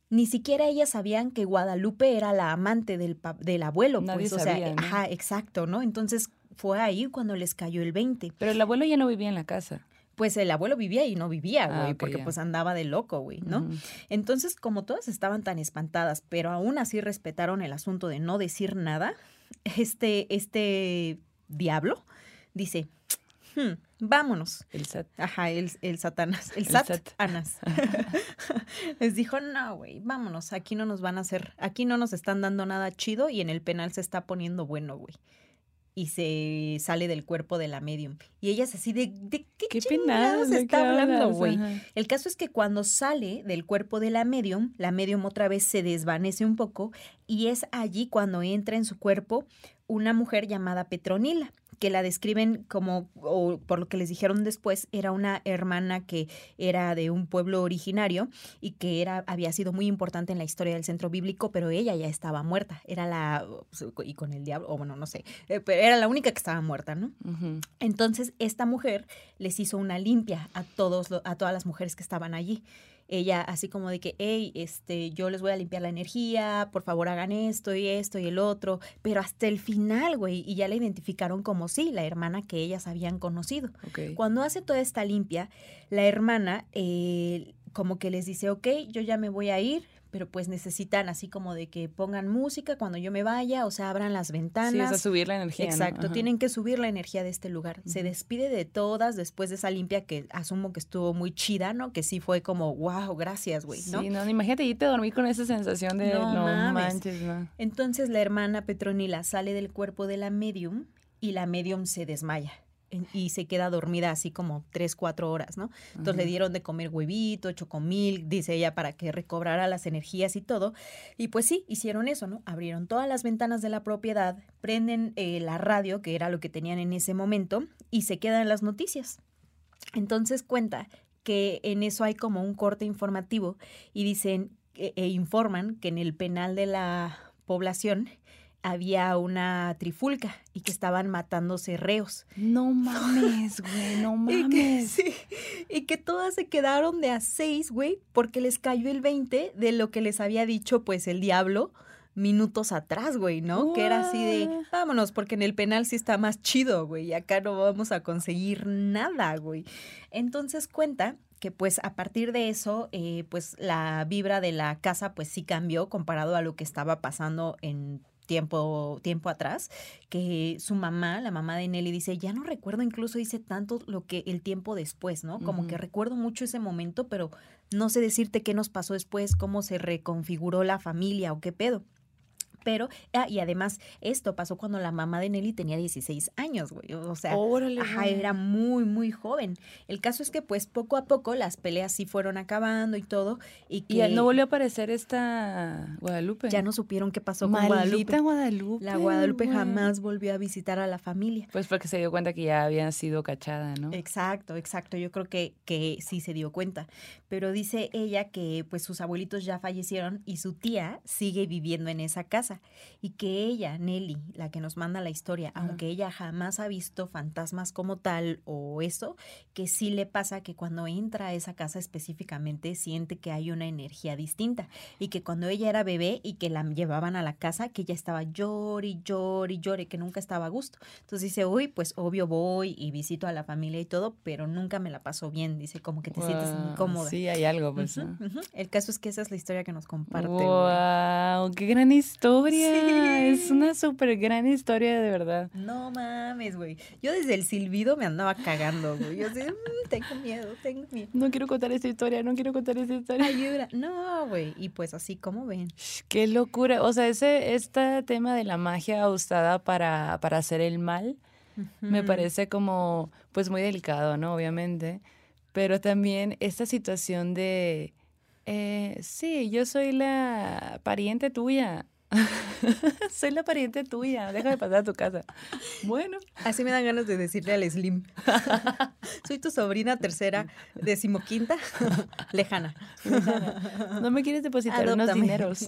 ni siquiera ellas sabían que Guadalupe era la amante del, del abuelo. Nadie pues, o sea, ajá, exacto, ¿no? Entonces fue ahí cuando les cayó el 20. Pero el abuelo ya no vivía en la casa. Pues el abuelo vivía y no vivía, ah, güey, porque pues andaba de loco, güey, ¿no? Entonces, como todas estaban tan espantadas, pero aún así respetaron el asunto de no decir nada, este, este diablo dice, hmm, vámonos. El Sat. Ajá, el, el Satanás. El, Sat, [LAUGHS] [LAUGHS] Les dijo, no, güey, vámonos. Aquí no nos van a hacer, aquí no nos están dando nada chido y en el penal se está poniendo bueno, güey y se sale del cuerpo de la medium. Y ella es así de, ¿de qué, Qué chingados penada, está hablando, güey? El caso es que cuando sale del cuerpo de la medium, la medium otra vez se desvanece un poco y es allí cuando entra en su cuerpo una mujer llamada Petronila, que la describen como, o por lo que les dijeron después, era una hermana que era de un pueblo originario y que era, había sido muy importante en la historia del centro bíblico, pero ella ya estaba muerta. Era la, y con el diablo, o bueno, no sé, eh, pero era la única que estaba muerta, ¿no? Entonces, esta mujer les hizo una limpia a todos a todas las mujeres que estaban allí. Ella así como de que, hey, este, yo les voy a limpiar la energía, por favor hagan esto y esto y el otro, pero hasta el final, güey, y ya la identificaron como sí, la hermana que ellas habían conocido. Cuando hace toda esta limpia, la hermana eh, como que les dice, ok, yo ya me voy a ir, pero pues necesitan así como de que pongan música cuando yo me vaya, o sea, abran las ventanas. Sí, o sea, subir la energía. Exacto, tienen que subir la energía de este lugar. Se despide de todas después de esa limpia que asumo que estuvo muy chida, ¿no? Que sí fue como, wow, gracias, güey, ¿no? Sí, no, imagínate irte a dormir con esa sensación de No no, mames. manches, no. Entonces la hermana Petronila sale del cuerpo de la medium y la medium se desmaya y se queda dormida así como tres, cuatro horas, ¿no? Entonces le dieron de comer huevito, chocomil, dice ella, para que recobrara las energías y todo. Y pues sí, hicieron eso, ¿no? Abrieron todas las ventanas de la propiedad, prenden eh, la radio, que era lo que tenían en ese momento, y se quedan las noticias. Entonces cuenta que en eso hay como un corte informativo y dicen e, e informan que en el penal de la población había una trifulca y que estaban matándose reos. No [LAUGHS] mames, güey, no Y que, mames. sí, y que todas se quedaron de a seis, güey, porque les cayó el 20 de lo que les había dicho, pues, el diablo minutos atrás, güey, ¿no? Que era así de, vámonos, porque en el penal sí está más chido, güey, y acá no vamos a conseguir nada, güey. Entonces cuenta que pues a partir de eso, eh, pues la vibra de la casa pues sí cambió comparado a lo que estaba pasando en tiempo, tiempo atrás, que su mamá, la mamá de Nelly, dice, ya no recuerdo, incluso dice tanto lo que el tiempo después, ¿no? Como que recuerdo mucho ese momento, pero no sé decirte qué nos pasó después, cómo se reconfiguró la familia o qué pedo. Pero, ah, y además, esto pasó cuando la mamá de Nelly tenía 16 años, güey. O sea, Órale, Ajá, güey. era muy, muy joven. El caso es que, pues, poco a poco las peleas sí fueron acabando y todo. Y que Y no volvió a aparecer esta Guadalupe. ya no supieron qué pasó con Maldita Guadalupe. Guadalupe. La Guadalupe jamás volvió a visitar a la familia. Pues porque se dio cuenta que ya había sido cachada, ¿no? Exacto, exacto. Yo creo que, que sí se dio cuenta. Pero dice ella que pues sus abuelitos ya fallecieron y su tía sigue viviendo en esa casa. Y que ella, Nelly, la que nos manda la historia, Ajá. aunque ella jamás ha visto fantasmas como tal o eso, que sí le pasa que cuando entra a esa casa específicamente siente que hay una energía distinta. Y que cuando ella era bebé y que la llevaban a la casa, que ella estaba llore y llore y llore, que nunca estaba a gusto. Entonces dice, uy, pues obvio voy y visito a la familia y todo, pero nunca me la paso bien. Dice, como que te sientes Guau, incómoda. Sí, hay algo, pues. Ujú, ¿no? ujú. El caso es que esa es la historia que nos comparte. ¡Wow! ¡Qué gran historia! Sí. Es una súper gran historia, de verdad. No mames, güey. Yo desde el silbido me andaba cagando, güey. Yo así, "Mm, tengo miedo, tengo miedo. No quiero contar esta historia, no quiero contar esta historia. Ayuda. No, güey. Y pues así como ven. ¡Qué locura! O sea, ese este tema de la magia usada para, para hacer el mal me Ujú. parece como, pues muy delicado, ¿no? Obviamente. Pero también esta situación de, eh, sí, yo soy la pariente tuya. [LAUGHS] soy la pariente tuya, déjame pasar a tu casa. Bueno, Así me dan ganas de decirle al Slim. [LAUGHS] Soy tu sobrina tercera, decimoquinta, [LAUGHS] lejana. no me quieres depositar unos Adóptame. dineros.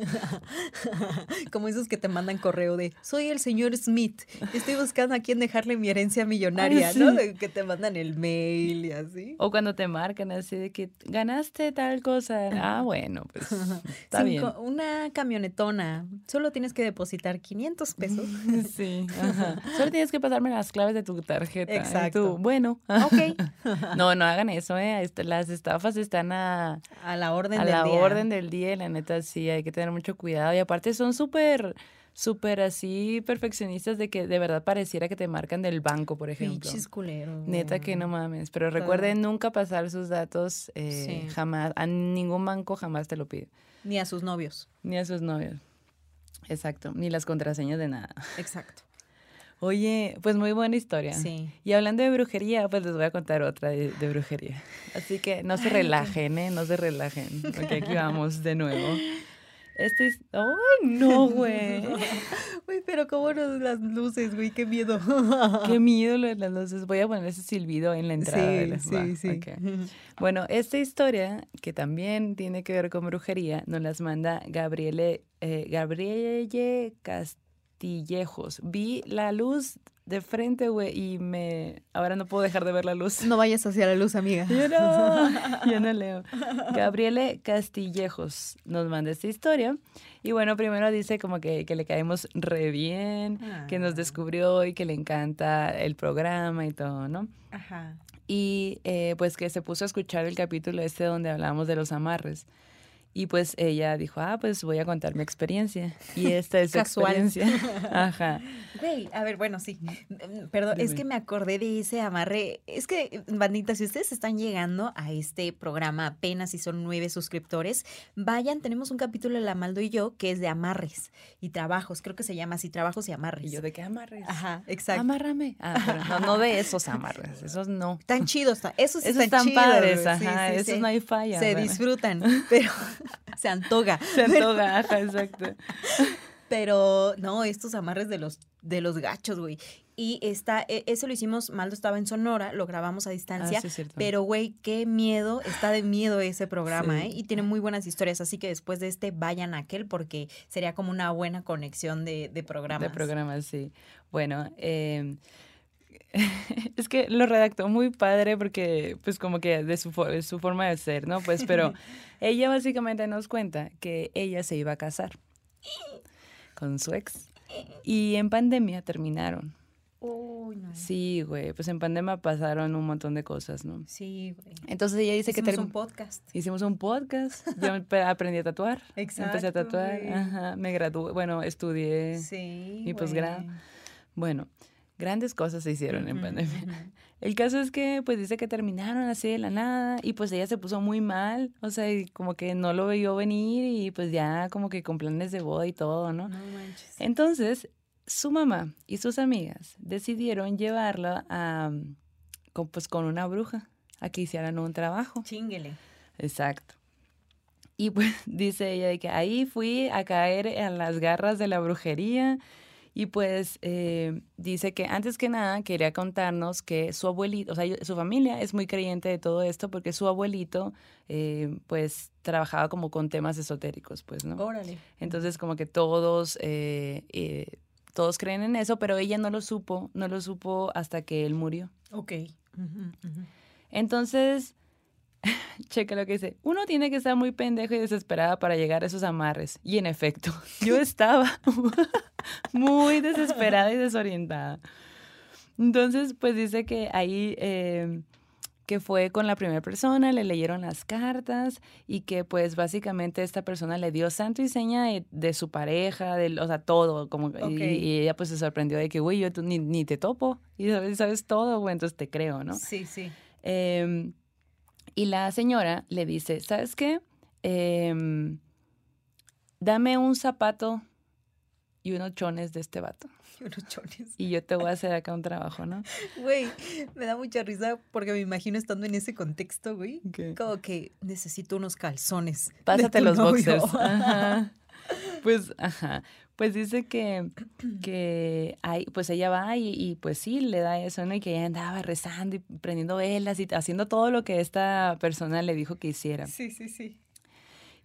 Como esos que te mandan correo de soy el señor Smith. Estoy buscando a quién dejarle mi herencia millonaria, Ay, ¿no? De que te mandan el mail y así. O cuando te marcan así de que ganaste tal cosa. Ah, bueno, pues está bien. Cinco- Una camionetona. Solo tienes que depositar 500 pesos. [LAUGHS] Sí, ajá. [LAUGHS] Solo tienes que pasarme las claves de tu tarjeta. Exacto. tú, bueno. Ok. [LAUGHS] No, no hagan eso, ¿eh? Est- Las estafas están a, A la orden a del la día. orden del día y la neta sí, hay que tener mucho cuidado. Y aparte son súper, súper así perfeccionistas de que de verdad pareciera que te marcan del banco, por ejemplo. Pinches culeros. Neta que no mames. Pero recuerden nunca pasar sus datos eh, Sí. jamás. A ningún banco jamás te lo pide. Ni a sus novios. Ni a sus novios. Exacto. Ni las contraseñas de nada. Exacto. [LAUGHS] Oye, pues muy buena historia. Sí. Y hablando de brujería, pues les voy a contar otra de, brujería. Así que no se relajen, ¿eh? No se relajen, porque aquí vamos de nuevo. Este es... ¡Ay, no, güey! [LAUGHS] Uy, pero cómo nos las luces, güey, qué miedo. [LAUGHS] qué miedo lo de las luces. Voy a poner ese silbido en la entrada. Sí, sí, sí. Bueno, esta historia, que también tiene que ver con brujería, nos las manda Gabriele, eh, Gabriele Castillejos. Vi la luz de frente, güey, y me... Ahora no puedo dejar de ver la luz. No vayas hacia la luz, amiga. Yo no, [LAUGHS] yo no leo. Gabriele Castillejos nos manda esta historia. Y bueno, primero dice como que, que le caemos re bien, que nos ah. descubrió y que le encanta el programa y todo, ¿no? Ajá. Y eh, pues que se puso a escuchar el capítulo este donde hablamos de los amarres. Y pues ella dijo, ah, pues voy a contar mi experiencia. Y [LAUGHS] esta es su experiencia. [LAUGHS] Ajá. Güey, a ver, bueno, sí. Mm, perdón, es que me acordé de ese amarre. Es que, bandita, si ustedes están llegando a este programa apenas y son nueve suscriptores, vayan, tenemos un capítulo de La Maldo y yo que es de amarres y trabajos. Creo que se llama así, trabajos y amarres. ¿Y yo de qué amarres? Ajá, exacto. Amárrame. Ah, pero no, no de esos amarres, esos no. Tan chidos, esos, esos están, padres, ajá, esos no hay falla. Se disfrutan, [LAUGHS] pero [LAUGHS] se antoga. Se antoga, ajá, exacto. [LAUGHS] Pero no, estos amarres de los, de los gachos, güey. Y está, e, eso lo hicimos, Maldo estaba en Sonora, lo grabamos a distancia. Ah, pero, güey, qué miedo, está de miedo ese programa, ¿eh? Y tiene muy buenas historias. Así que después de este, vayan a aquel, porque sería como una buena conexión de, de programas. De programas, sí. Bueno, eh [LAUGHS] es que lo redactó muy padre porque, pues, como que de su, su forma de ser, ¿no? Pues, pero [LAUGHS] ella básicamente nos cuenta que ella se iba a casar con su ex y en pandemia terminaron. Sí, güey, pues en pandemia pasaron un montón de cosas, ¿no? Sí, güey. Entonces ella dice que... Hicimos un podcast. Hicimos un podcast, yo [LAUGHS] aprendí a tatuar. Exacto. Empecé a tatuar, ajá, me gradué, bueno, estudié sí, mi posgrado. Bueno, grandes cosas se hicieron en pandemia. [LAUGHS] El caso es que pues dice que terminaron así de la nada y pues ella se puso muy mal, o sea, como que no lo vio venir y pues ya como que con planes de boda y todo, ¿no? No manches. Entonces, su mamá y sus amigas decidieron llevarla a con, pues con una bruja a que hicieran un trabajo. Chinguele. Exacto. Y pues [LAUGHS] dice ella de que ahí fui a caer en las garras de la brujería y pues eh, dice que antes que nada quería contarnos que su abuelito, o sea, su familia es muy creyente de todo esto porque su abuelito eh, pues trabajaba como con temas esotéricos, pues, ¿no? Órale. Entonces como que todos, eh, todos creen en eso, pero ella no lo supo, no lo supo hasta que él murió. Ok. Entonces [LAUGHS] checa lo que dice, uno tiene que estar muy pendejo y desesperada para llegar a esos amarres. Y en efecto, [LAUGHS] yo estaba [LAUGHS] muy desesperada y desorientada. Entonces, pues dice que ahí, em, que fue con la primera persona, le leyeron las cartas y que pues básicamente esta persona le dio santo y seña de, su pareja, de, o sea, todo, como, y, ella pues se sorprendió de que, güey, yo ni, ni, te topo y sabes, sabes todo, güey, entonces te creo, ¿no? Sí, sí. Eh, y la señora le dice, ¿sabes qué? Em, dame un zapato y unos chones de este vato. [LAUGHS] Y unos chones. Y yo te voy a hacer acá un trabajo, ¿no? [LAUGHS] Güey, me da mucha risa porque me imagino estando en ese contexto, güey. Como que necesito unos calzones. Pásate los boxers. [LAUGHS] Ajá. Pues, ajá. Pues dice que, [CLEARS THROAT] que hay, pues ella va y, pues sí, le da eso, ¿no? Y que ella andaba rezando y prendiendo velas y haciendo todo lo que esta persona le dijo que hiciera. Sí, sí, sí.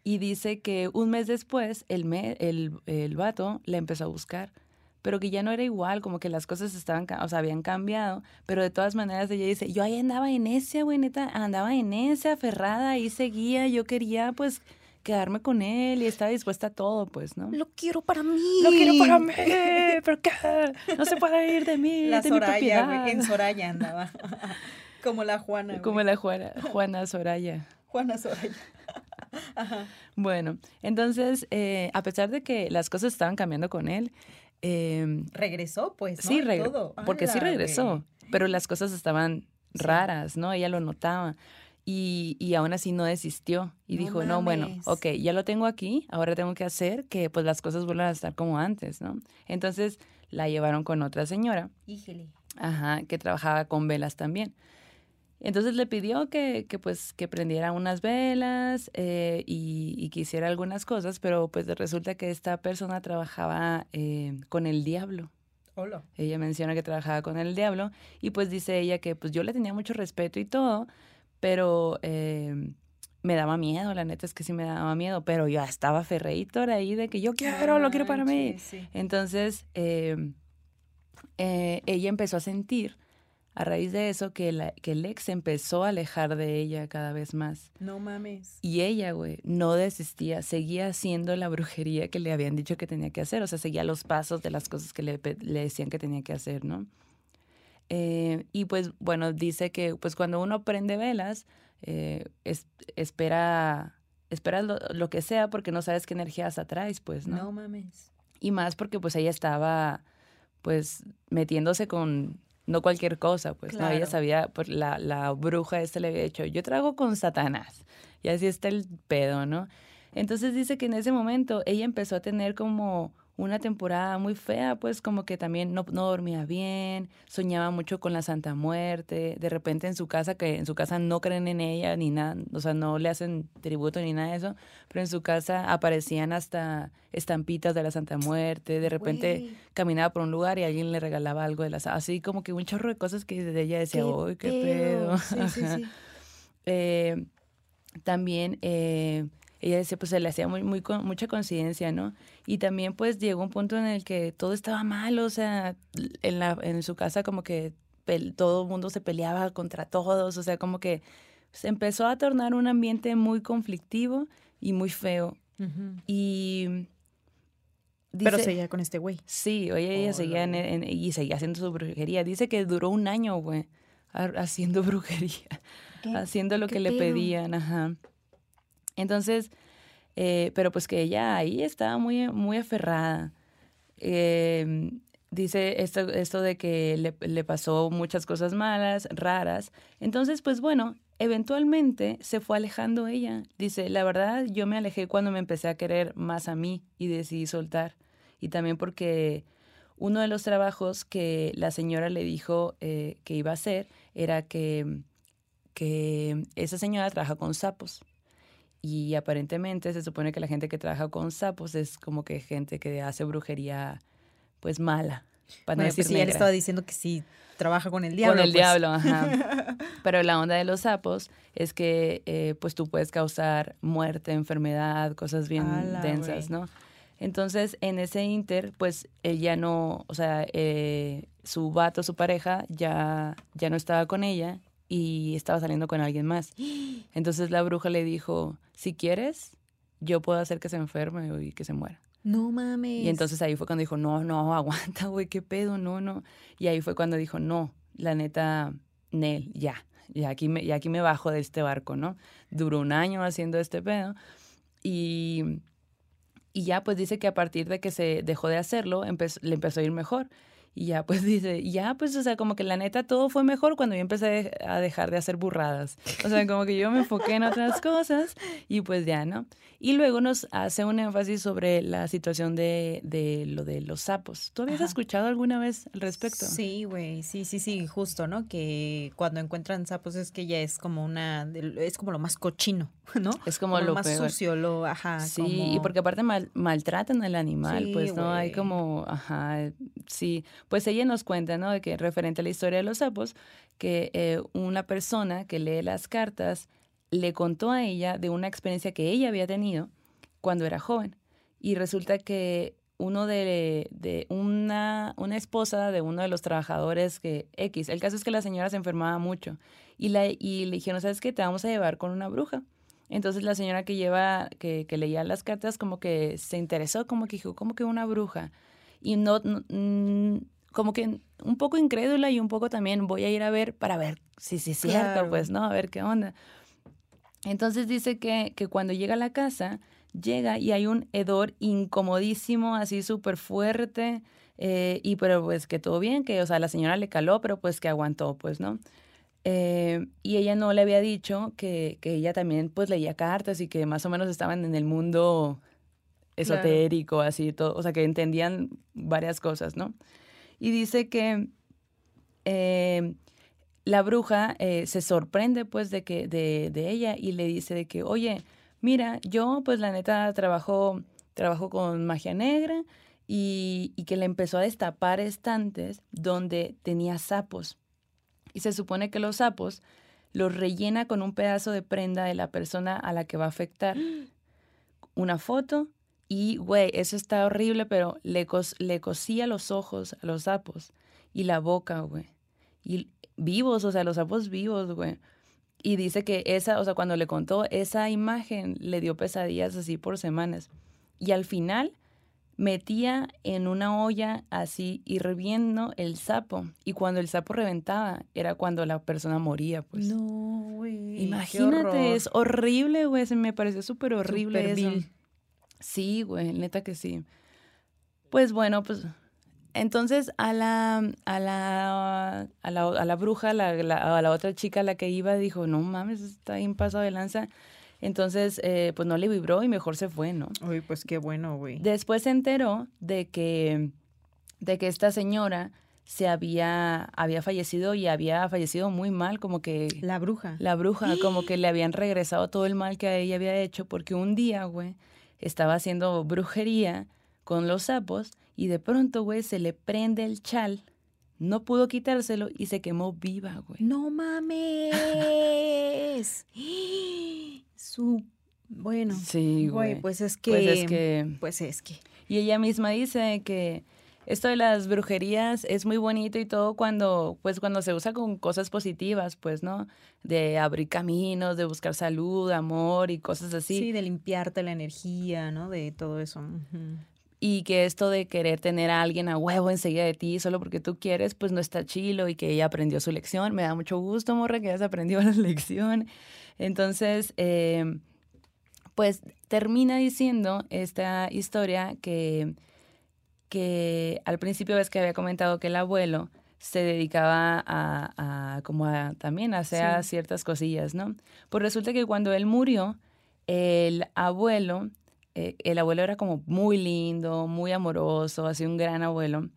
Y dice que un mes después el, me, el, el vato la empezó a buscar, pero que ya no era igual, como que las cosas estaban, o sea, habían cambiado, pero de todas maneras ella dice, yo ahí andaba en ese, güey, neta, andaba en ese, aferrada, ahí seguía, yo quería pues quedarme con él y estaba dispuesta a todo, pues, ¿no? Lo quiero para mí. Lo quiero para mí. ¿Por qué? No se puede ir de mí. La Soraya, en Soraya andaba. [LAUGHS] Como la Juana. Como la Juana, Juana Soraya. Juana Soraya. [LAUGHS] Ajá. Bueno, entonces, eh, a pesar de que las cosas estaban cambiando con él, em, regresó, pues. Sí, regresó. Porque sí regresó, pero las cosas estaban raras, ¿no? Ella lo notaba. Y, y, aún así no desistió y dijo, no, bueno, ok, ya lo tengo aquí, ahora tengo que hacer que pues las cosas vuelvan a estar como antes, ¿no? Entonces la llevaron con otra señora. Híjole. Ajá, que trabajaba con velas también. Entonces le pidió que, que pues que prendiera unas velas eh, y, y, que hiciera algunas cosas, pero pues resulta que esta persona trabajaba eh, con el diablo. Hola. Ella menciona que trabajaba con el diablo y pues dice ella que pues yo le tenía mucho respeto y todo, pero eh, me daba miedo, la neta es que sí me daba miedo, pero yo estaba ferreitor ahí de que yo quiero, lo quiero para mí. Sí. Entonces ella empezó a sentir a raíz de eso que, la, que el ex empezó a alejar de ella cada vez más. No mames. Y ella, güey, no desistía, seguía haciendo la brujería que le habían dicho que tenía que hacer, o sea, seguía los pasos de las cosas que le, le decían que tenía que hacer, ¿no? Eh, y pues, bueno, dice que pues cuando uno prende velas, eh, es, espera, espera lo, lo, que sea porque no sabes qué energías atraes, pues, ¿no? No mames. Y más porque pues ella estaba, pues, metiéndose con no cualquier cosa, pues claro. no, ella sabía, pues la, la bruja este le había dicho, yo trago con Satanás, y así está el pedo, ¿no? Entonces dice que en ese momento ella empezó a tener como una temporada muy fea, pues como que también no, no dormía bien, soñaba mucho con la Santa Muerte, de repente en su casa, que en su casa no creen en ella ni nada, o sea, no le hacen tributo ni nada de eso, pero en su casa aparecían hasta estampitas de la Santa Muerte, de repente caminaba por un lugar y alguien le regalaba algo de las, así como que un chorro de cosas que de ella decía, uy, qué, pedo. Sí, sí, sí. [LAUGHS] eh, también eh, ella decía, pues se le hacía muy, muy, mucha conciencia, ¿no? Y también pues llegó un punto en el que todo estaba mal, o sea, en, la, en su casa como que todo el mundo se peleaba contra todos, o sea, como que se empezó a tornar un ambiente muy conflictivo y muy feo. Uh -huh. Y... Dice, Pero seguía con este güey. Sí, oye, ella oh, seguía en, en, y seguía haciendo su brujería. Dice que duró un año, güey, haciendo [LAUGHS] brujería, haciendo lo que le pedían, ajá. Entonces, eh, pero pues que ella ahí estaba muy, muy aferrada. Eh, dice esto, esto de que le, le, pasó muchas cosas malas, raras. Entonces, pues bueno, eventualmente se fue alejando ella. Dice, la verdad, yo me alejé cuando me empecé a querer más a mí y decidí soltar. Y también porque uno de los trabajos que la señora le dijo eh, que iba a hacer era que, que esa señora trabaja con sapos. Y aparentemente se supone que la gente que trabaja con sapos es como que gente que hace brujería pues mala. Para bueno, no decir sí, él estaba diciendo que sí trabaja con el diablo. Con el pues. diablo, ajá. [LAUGHS] Pero la onda de los sapos es que eh, pues tú puedes causar muerte, enfermedad, cosas bien Ala, densas, wey. ¿no? Entonces, en ese inter, pues él ya no, o sea, eh, su vato, su pareja, ya, ya no estaba con ella y estaba saliendo con alguien más. [GASPS] Entonces la bruja le dijo, si quieres, yo puedo hacer que se enferme y que se muera. No mames. Y entonces ahí fue cuando dijo, no, no, [LAUGHS] aguanta, güey, qué pedo, no, no. Y ahí fue cuando dijo, no, la neta, Nel, ya, ya aquí, me, ya aquí me bajo de este barco, ¿no? Duró un año haciendo este pedo y, y ya pues dice que a partir de que se dejó de hacerlo, le empezó a ir mejor. Y ya, pues [LAUGHS] dice, ya, pues, o sea, como que la neta todo fue mejor cuando yo empecé a dejar de hacer burradas. O sea, como que yo me enfoqué en otras cosas y pues ya, ¿no? Y luego nos hace un énfasis sobre la situación de, de lo de los sapos. ¿Tú habías Ajá. escuchado alguna vez al respecto? Sí, güey, sí, sí, sí, justo, ¿no? Que cuando encuentran sapos es que ya es como una, es como lo más cochino, [LAUGHS] ¿no? Es como, como lo más peor. sucio, lo, ajá. Sí, como... y porque aparte mal, maltratan al animal, Sí, pues, ¿no? Hay güey. como, ajá, sí. Pues ella nos cuenta, ¿no? De que referente a la historia de los sapos, que eh, una persona que lee las cartas le contó a ella de una experiencia que ella había tenido cuando era joven. Y resulta que uno de, de una, una esposa de uno de los trabajadores que X, el caso es que la señora se enfermaba mucho y, la, y le dijeron, ¿sabes qué? Te vamos a llevar con una bruja. Entonces la señora que lleva, que, que leía las cartas, como que se interesó, como que dijo, como que una bruja. Y no, no mm, como que un poco incrédula y un poco también voy a ir a ver para ver si sí, es cierto, Claro. pues, ¿no? A ver qué onda. Entonces dice que, que cuando llega a la casa, llega y hay un hedor incomodísimo, así súper fuerte, eh, y pero pues que todo bien, que, o sea, la señora le caló, pero pues que aguantó, pues, ¿no? Eh, y ella no le había dicho que, que ella también pues leía cartas y que más o menos estaban en el mundo esotérico, así, todo, o sea, que entendían varias cosas, ¿no? Y dice que eh, la bruja eh, se sorprende, pues, de, que, de, de, ella y le dice de que, oye, mira, yo, pues, la neta, trabajo, trabajo con magia negra y, y que le empezó a destapar estantes donde tenía sapos. Y se supone que los sapos los rellena con un pedazo de prenda de la persona a la que va a afectar. [GASPS] Una foto y, güey, eso está horrible, pero le, cos le cosía los ojos a los sapos y la boca, güey. Y vivos, o sea, los sapos vivos, güey. Y dice que esa, o sea, cuando le contó, esa imagen le dio pesadillas así por semanas. Y al final metía en una olla así hirviendo el sapo. Y cuando el sapo reventaba, era cuando la persona moría, pues. No, güey. Imagínate, es horrible, güey. Se me pareció súper horrible Súper eso. vil. Sí, güey, neta que sí. Pues bueno, pues entonces a la, a la, a la, a la bruja, la, la- a la otra chica a la que iba, dijo, no mames, está bien pasado de lanza. Entonces, eh, pues no le vibró y mejor se fue, ¿no? Uy, pues qué bueno, güey. Después se enteró de que, de que esta señora se había, había fallecido y había fallecido muy mal, como que La bruja. la bruja, como que le habían regresado todo el mal que a ella había hecho, porque un día, güey, estaba haciendo brujería con los sapos y de pronto, güey, se le prende el chal, no pudo quitárselo y se quemó viva, güey. No mames. [GASPS] Su bueno. Sí, güey. Güey, pues es que Pues es que... pues es que Y ella misma dice que esto de las brujerías es muy bonito y todo cuando, pues cuando se usa con cosas positivas, pues, ¿no? De abrir caminos, de buscar salud, amor y cosas así. sí. de limpiarte la energía, ¿no? De todo eso. Y que esto de querer tener a alguien a huevo enseguida de ti solo porque tú quieres, pues no está chilo y que ella aprendió su lección. Me da mucho gusto, morra, que hayas aprendido [LAUGHS] la lección. Entonces, eh, pues termina diciendo esta historia que, que al principio ves que había comentado que el abuelo se dedicaba a, a como a también a hacer Sí. ciertas cosillas, ¿no? Pues resulta que cuando él murió, el abuelo, eh, el abuelo era como muy lindo, muy amoroso, así un gran abuelo,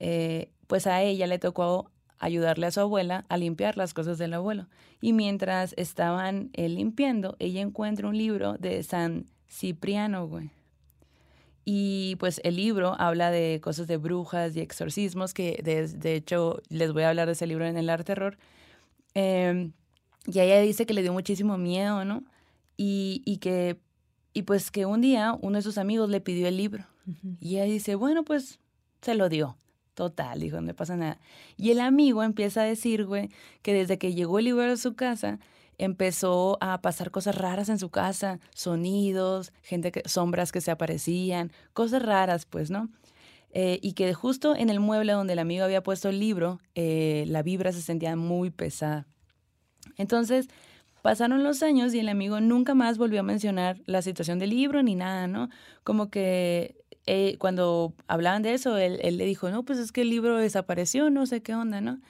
eh, pues a ella le tocó ayudarle a su abuela a limpiar las cosas del abuelo. Y mientras estaban eh, limpiando, ella encuentra un libro de San Cipriano, güey. Y pues el libro habla de cosas de brujas y exorcismos, que de, de hecho les voy a hablar de ese libro en el Arte Terror. Eh, y ella dice que le dio muchísimo miedo, ¿no? Y, y que, y pues que un día uno de sus amigos le pidió el libro. Y ella dice, bueno, pues se lo dio. Total, dijo, no me pasa nada. Y el amigo empieza a decir, güey, que desde que llegó el libro a su casa, empezó a pasar cosas raras en su casa, sonidos, gente sombras que se aparecían, cosas raras, pues, ¿no? Eh, y que justo en el mueble donde el amigo había puesto el libro, eh, la vibra se sentía muy pesada. Entonces, pasaron los años y el amigo nunca más volvió a mencionar la situación del libro ni nada, ¿no? Como que eh, cuando hablaban de eso, él le dijo, no, pues es que el libro desapareció, no sé qué onda, ¿no?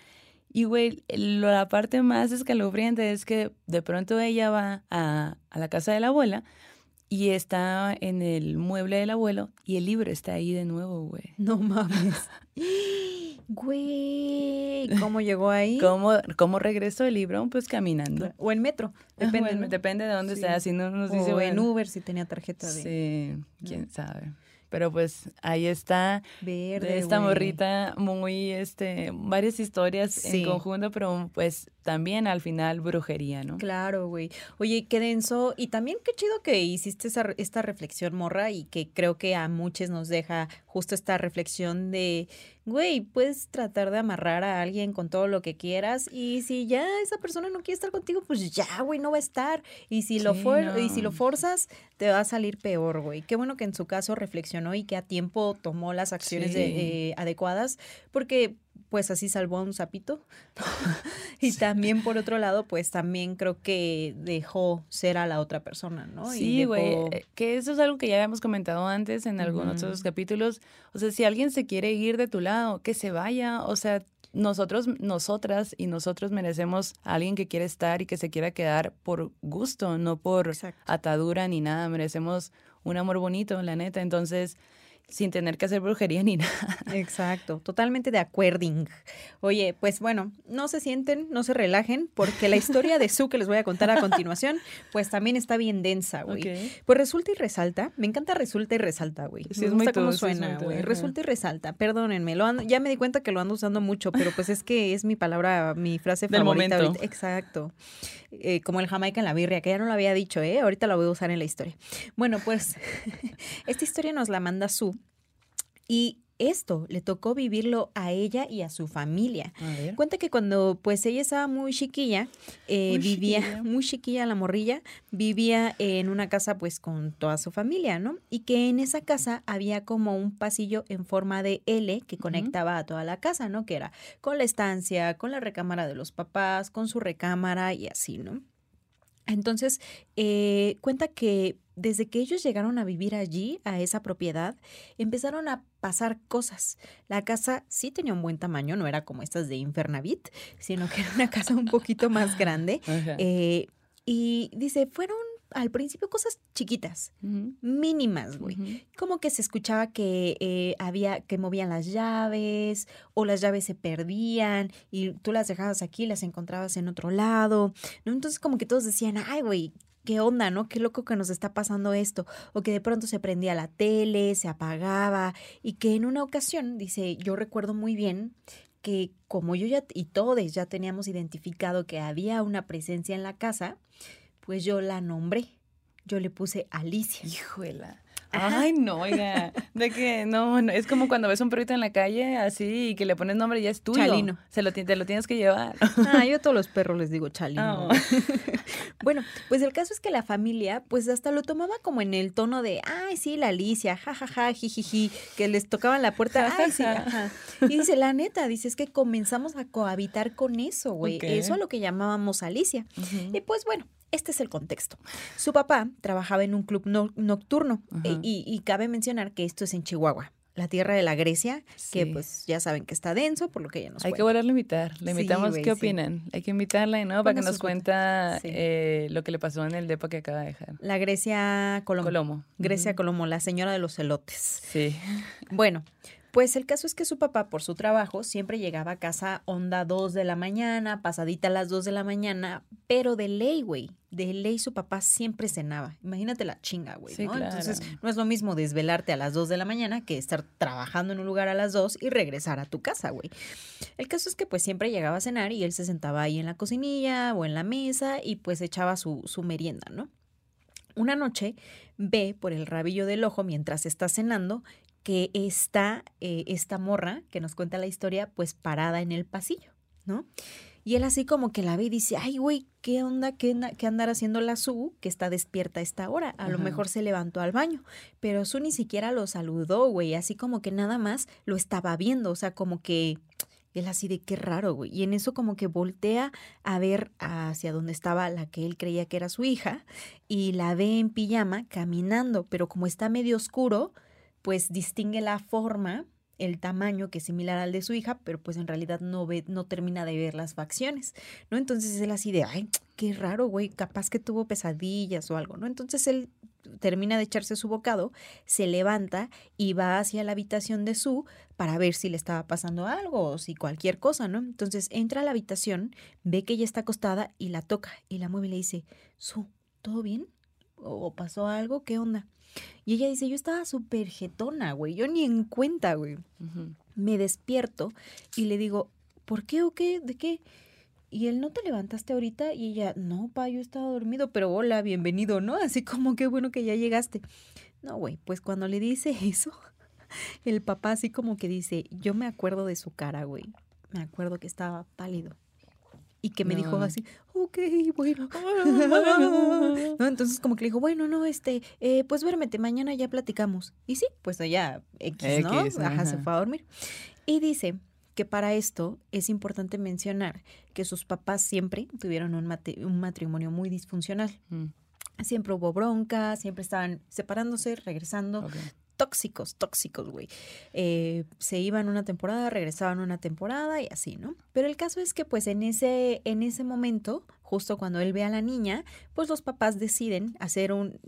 Y, güey, lo- la parte más escalofriante es que de pronto ella va a, a la casa de la abuela y está en el mueble del abuelo y el libro está ahí de nuevo, güey. No mames. [LAUGHS] Güey, ¿cómo llegó ahí? ¿Cómo, ¿Cómo regresó el libro? Pues caminando. O en metro, Ajá, depende. bueno, ¿no? depende de dónde Sí. sea, si no nos dice, o en bueno, Uber si tenía tarjeta de Sí, quién sabe. Pero pues ahí está verde. de esta morrita muy, este, varias historias Sí. en conjunto, pero pues también al final brujería, ¿no? Claro, güey. Oye, qué denso. Y también qué chido que hiciste esa, esta reflexión, morra, y que creo que a muchos nos deja justo esta reflexión de, güey, puedes tratar de amarrar a alguien con todo lo que quieras, y si ya esa persona no quiere estar contigo, pues ya, güey, no va a estar. Y si lo for- y si lo forzas, te va a salir peor, güey. Qué bueno que en su caso reflexionó y que a tiempo tomó las acciones de- eh, adecuadas, porque pues así salvó a un sapito. [LAUGHS] y también por otro lado, pues también creo que dejó ser a la otra persona, ¿no? Sí, güey, dejó- eh, que eso es algo que ya habíamos comentado antes en algunos Ujú. otros capítulos. O sea, si alguien se quiere ir de tu lado, que se vaya. O sea, nosotros, nosotras y nosotros merecemos a alguien que quiere estar y que se quiera quedar por gusto, no por atadura ni nada. Merecemos un amor bonito, la neta. Entonces, sin tener que hacer brujería ni [LAUGHS] nada. Exacto, totalmente de acuerdo. Oye, pues bueno, no se sienten, no se relajen, porque la historia de Su que les voy a contar a continuación, pues también está bien densa, güey. Pues resulta y resalta, me encanta resulta y resalta, güey. Sí, me gusta cómo suena, güey. resulta y resalta, perdónenme, lo ya me di cuenta que lo ando usando mucho, pero pues es que es mi palabra, mi frase Del favorita momento. Exacto. Eh, como el Jamaica en la birria, que ya no lo había dicho, ¿eh? Ahorita lo voy a usar en la historia. Bueno, pues [LAUGHS] esta historia nos la manda Su y esto le tocó vivirlo a ella y a su familia. Cuenta que cuando pues ella estaba muy chiquilla, eh, vivía [LAUGHS] muy chiquilla la morrilla, vivía en una casa pues con toda su familia, ¿no? Y que en esa casa había como un pasillo en forma de L que conectaba a toda la casa, ¿no? Que era con la estancia, con la recámara de los papás, con su recámara y así, ¿no? Entonces, eh, cuenta que desde que ellos llegaron a vivir allí, a esa propiedad, empezaron a pasar cosas. La casa sí tenía un buen tamaño, no era como estas de Infernavit, sino que era una casa un poquito más grande. [LAUGHS] Eh, y dice, fueron al principio cosas chiquitas, mínimas, güey. Como que se escuchaba que eh, había, que movían las llaves o las llaves se perdían y tú las dejabas aquí las encontrabas en otro lado. ¿no? Entonces como que todos decían, ay, güey, qué onda, ¿no? Qué loco que nos está pasando esto. O que de pronto se prendía la tele, se apagaba y que en una ocasión, dice, yo recuerdo muy bien que como yo ya y todos ya teníamos identificado que había una presencia en la casa, pues yo la nombré. Yo le puse Alicia. Hijuela. Ay, no, oiga, de que no, es como cuando ves un perrito en la calle así y que le pones nombre y ya es tuyo. Chalino. Se lo, te lo tienes que llevar. Ah, yo a todos los perros les digo Chalino. Ah. [LAUGHS] bueno, pues el caso es que la familia, pues hasta lo tomaba como en el tono de, ay, sí, la Alicia, jajaja, jijiji, que les tocaban la puerta, ay, sí, ajá. Y dice, la neta, dice, es que comenzamos a cohabitar con eso, güey. Eso es lo que llamábamos Alicia. Y pues bueno, este es el contexto. Su papá trabajaba en un club nocturno eh, y, cabe mencionar que esto es en Chihuahua, la tierra de la Grecia, que pues ya saben que está denso, por lo que ya nos Hay que volverle a invitar. Le invitamos, ¿qué opinan? Hay que invitarla, ¿no? Para que nos cuenta eh, lo que le pasó en el depa que acaba de dejar. La Grecia Colomo. Colomo. Grecia Colomo, la señora de los celotes. Sí. Bueno, pues el caso es que su papá, por su trabajo, siempre llegaba a casa onda 2 de la mañana, pasadita a las 2 de la mañana, pero de ley, güey. De ley su papá siempre cenaba. Imagínate la chinga, güey, ¿no? Entonces, no es lo mismo desvelarte a las 2 de la mañana que estar trabajando en un lugar a las 2 y regresar a tu casa, güey. El caso es que pues siempre llegaba a cenar y él se sentaba ahí en la cocinilla o en la mesa y pues echaba su, su merienda, ¿no? Una noche ve por el rabillo del ojo mientras está cenando que está eh, esta morra que nos cuenta la historia, pues parada en el pasillo, ¿no? Y él así como que la ve y dice, ay, güey, ¿qué onda? ¿Qué, qué andar haciendo la Su que está despierta a esta hora? A lo mejor se levantó al baño, pero Su ni siquiera lo saludó, güey, así como que nada más lo estaba viendo, o sea, como que él así de qué raro, güey. Y en eso como que voltea a ver hacia donde estaba la que él creía que era su hija y la ve en pijama caminando, pero como está medio oscuro, pues distingue la forma, el tamaño que es similar al de su hija, pero pues en realidad no ve, no termina de ver las facciones, ¿no? Entonces él así de, ay, qué raro, güey, capaz que tuvo pesadillas o algo, ¿no? Entonces él termina de echarse su bocado, se levanta y va hacia la habitación de su para ver si le estaba pasando algo o si cualquier cosa, ¿no? Entonces entra a la habitación, ve que ella está acostada y la toca y la mueve y le dice, Su, ¿todo bien? ¿O pasó algo? ¿Qué onda? Y ella dice, yo estaba súper jetona, güey, yo ni en cuenta, güey. Me despierto y le digo, ¿por qué o qué? ¿De qué? Y él, ¿no te levantaste ahorita? Y ella, no, pa, yo estaba dormido, pero hola, bienvenido, ¿no? Así como, qué bueno que ya llegaste. No, güey, pues cuando le dice [LAUGHS] eso, el papá así como que dice, yo me acuerdo de su cara, güey. Me acuerdo que estaba pálido y que me dijo así, ok, bueno. [LAUGHS] ¿No? Entonces como que le dijo, bueno, no, este, eh, pues duérmete, mañana ya platicamos. Y sí, pues allá X, ¿no? Ajá, se fue a dormir. Y dice que para esto es importante mencionar que sus papás siempre tuvieron un, un matrimonio muy disfuncional. Mm. Siempre hubo bronca, siempre estaban separándose, regresando. Tóxicos, tóxicos, güey. Eh, se iban una temporada, regresaban una temporada y así, ¿no? Pero el caso es que pues en ese, en ese momento, justo cuando él ve a la niña, pues los papás deciden hacer un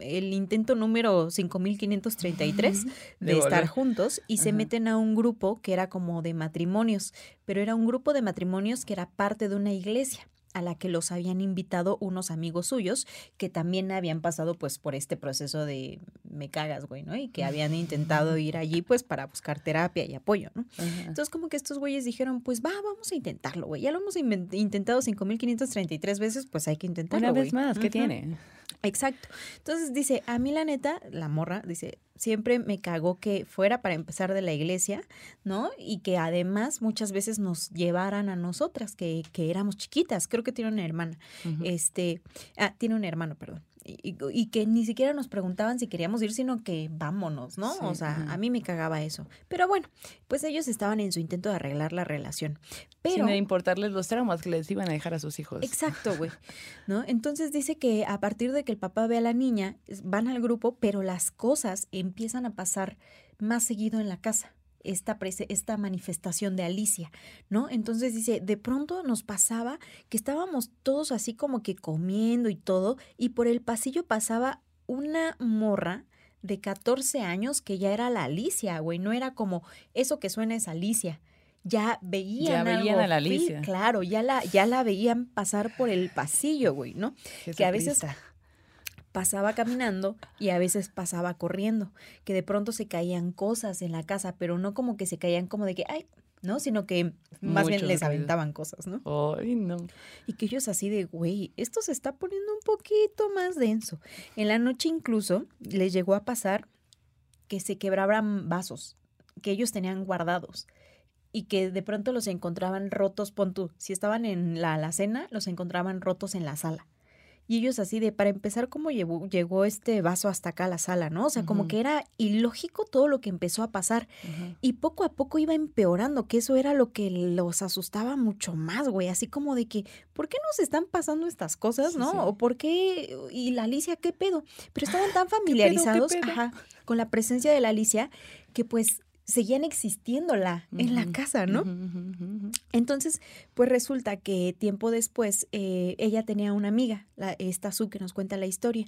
el intento número 5533 de, estar juntos y se meten a un grupo que era como de matrimonios, pero era un grupo de matrimonios que era parte de una iglesia a la que los habían invitado unos amigos suyos que también habían pasado pues por este proceso de me cagas, güey, ¿no? Y que habían intentado ir allí pues para buscar terapia y apoyo, ¿no? Entonces como que estos güeyes dijeron, pues va, vamos a intentarlo, güey. Ya lo hemos intentado 5.533 veces, pues hay que intentarlo. Una vez más, ¿qué tiene? Exacto. Entonces dice, a mí la neta, la morra, dice, siempre me cagó que fuera para empezar de la iglesia, ¿no? Y que además muchas veces nos llevaran a nosotras, que, que éramos chiquitas. Creo que tiene una hermana. Este, ah, tiene un hermano, perdón y, que ni siquiera nos preguntaban si queríamos ir, sino que vámonos, ¿no? o sea, a mí me cagaba eso. Pero bueno, pues ellos estaban en su intento de arreglar la relación. Pero, Sin importarles los traumas que les iban a dejar a sus hijos. Exacto, güey. [LAUGHS] ¿No? Entonces dice que a partir de que el papá ve a la niña, van al grupo, pero las cosas empiezan a pasar más seguido en la casa esta, esta manifestación de Alicia, ¿no? Entonces dice, de pronto nos pasaba que estábamos todos así como que comiendo y todo, y por el pasillo pasaba una morra de 14 años que ya era la Alicia, güey, no era como eso que suena es Alicia. Ya veían, ya veían a la Alicia. claro, ya la, ya la veían pasar por el pasillo, güey, ¿no? que a veces pasaba caminando y a veces pasaba corriendo, que de pronto se caían cosas en la casa, pero no como que se caían como de que, ay, ¿no? Sino que más bien les aventaban cosas, ¿no? Ay, no. Y que ellos así de, güey, esto se está poniendo un poquito más denso. En la noche incluso les llegó a pasar que se quebraban vasos que ellos tenían guardados y que de pronto los encontraban rotos, pon tú, si estaban en la alacena, los encontraban rotos en la sala. Y ellos así de, para empezar, ¿cómo llegó, llegó este vaso hasta acá a la sala, no? O sea, como que era ilógico todo lo que empezó a pasar. Y poco a poco iba empeorando, que eso era lo que los asustaba mucho más, güey. Así como de que, ¿por qué nos están pasando estas cosas, no? O por qué, y la Alicia, ¿qué pedo? Pero estaban tan [LAUGHS] familiarizados con la presencia de la Alicia que pues seguían existiéndola en la casa, ¿no? Entonces, pues resulta que tiempo después eh, ella tenía una amiga, la, esta Su que nos cuenta la historia.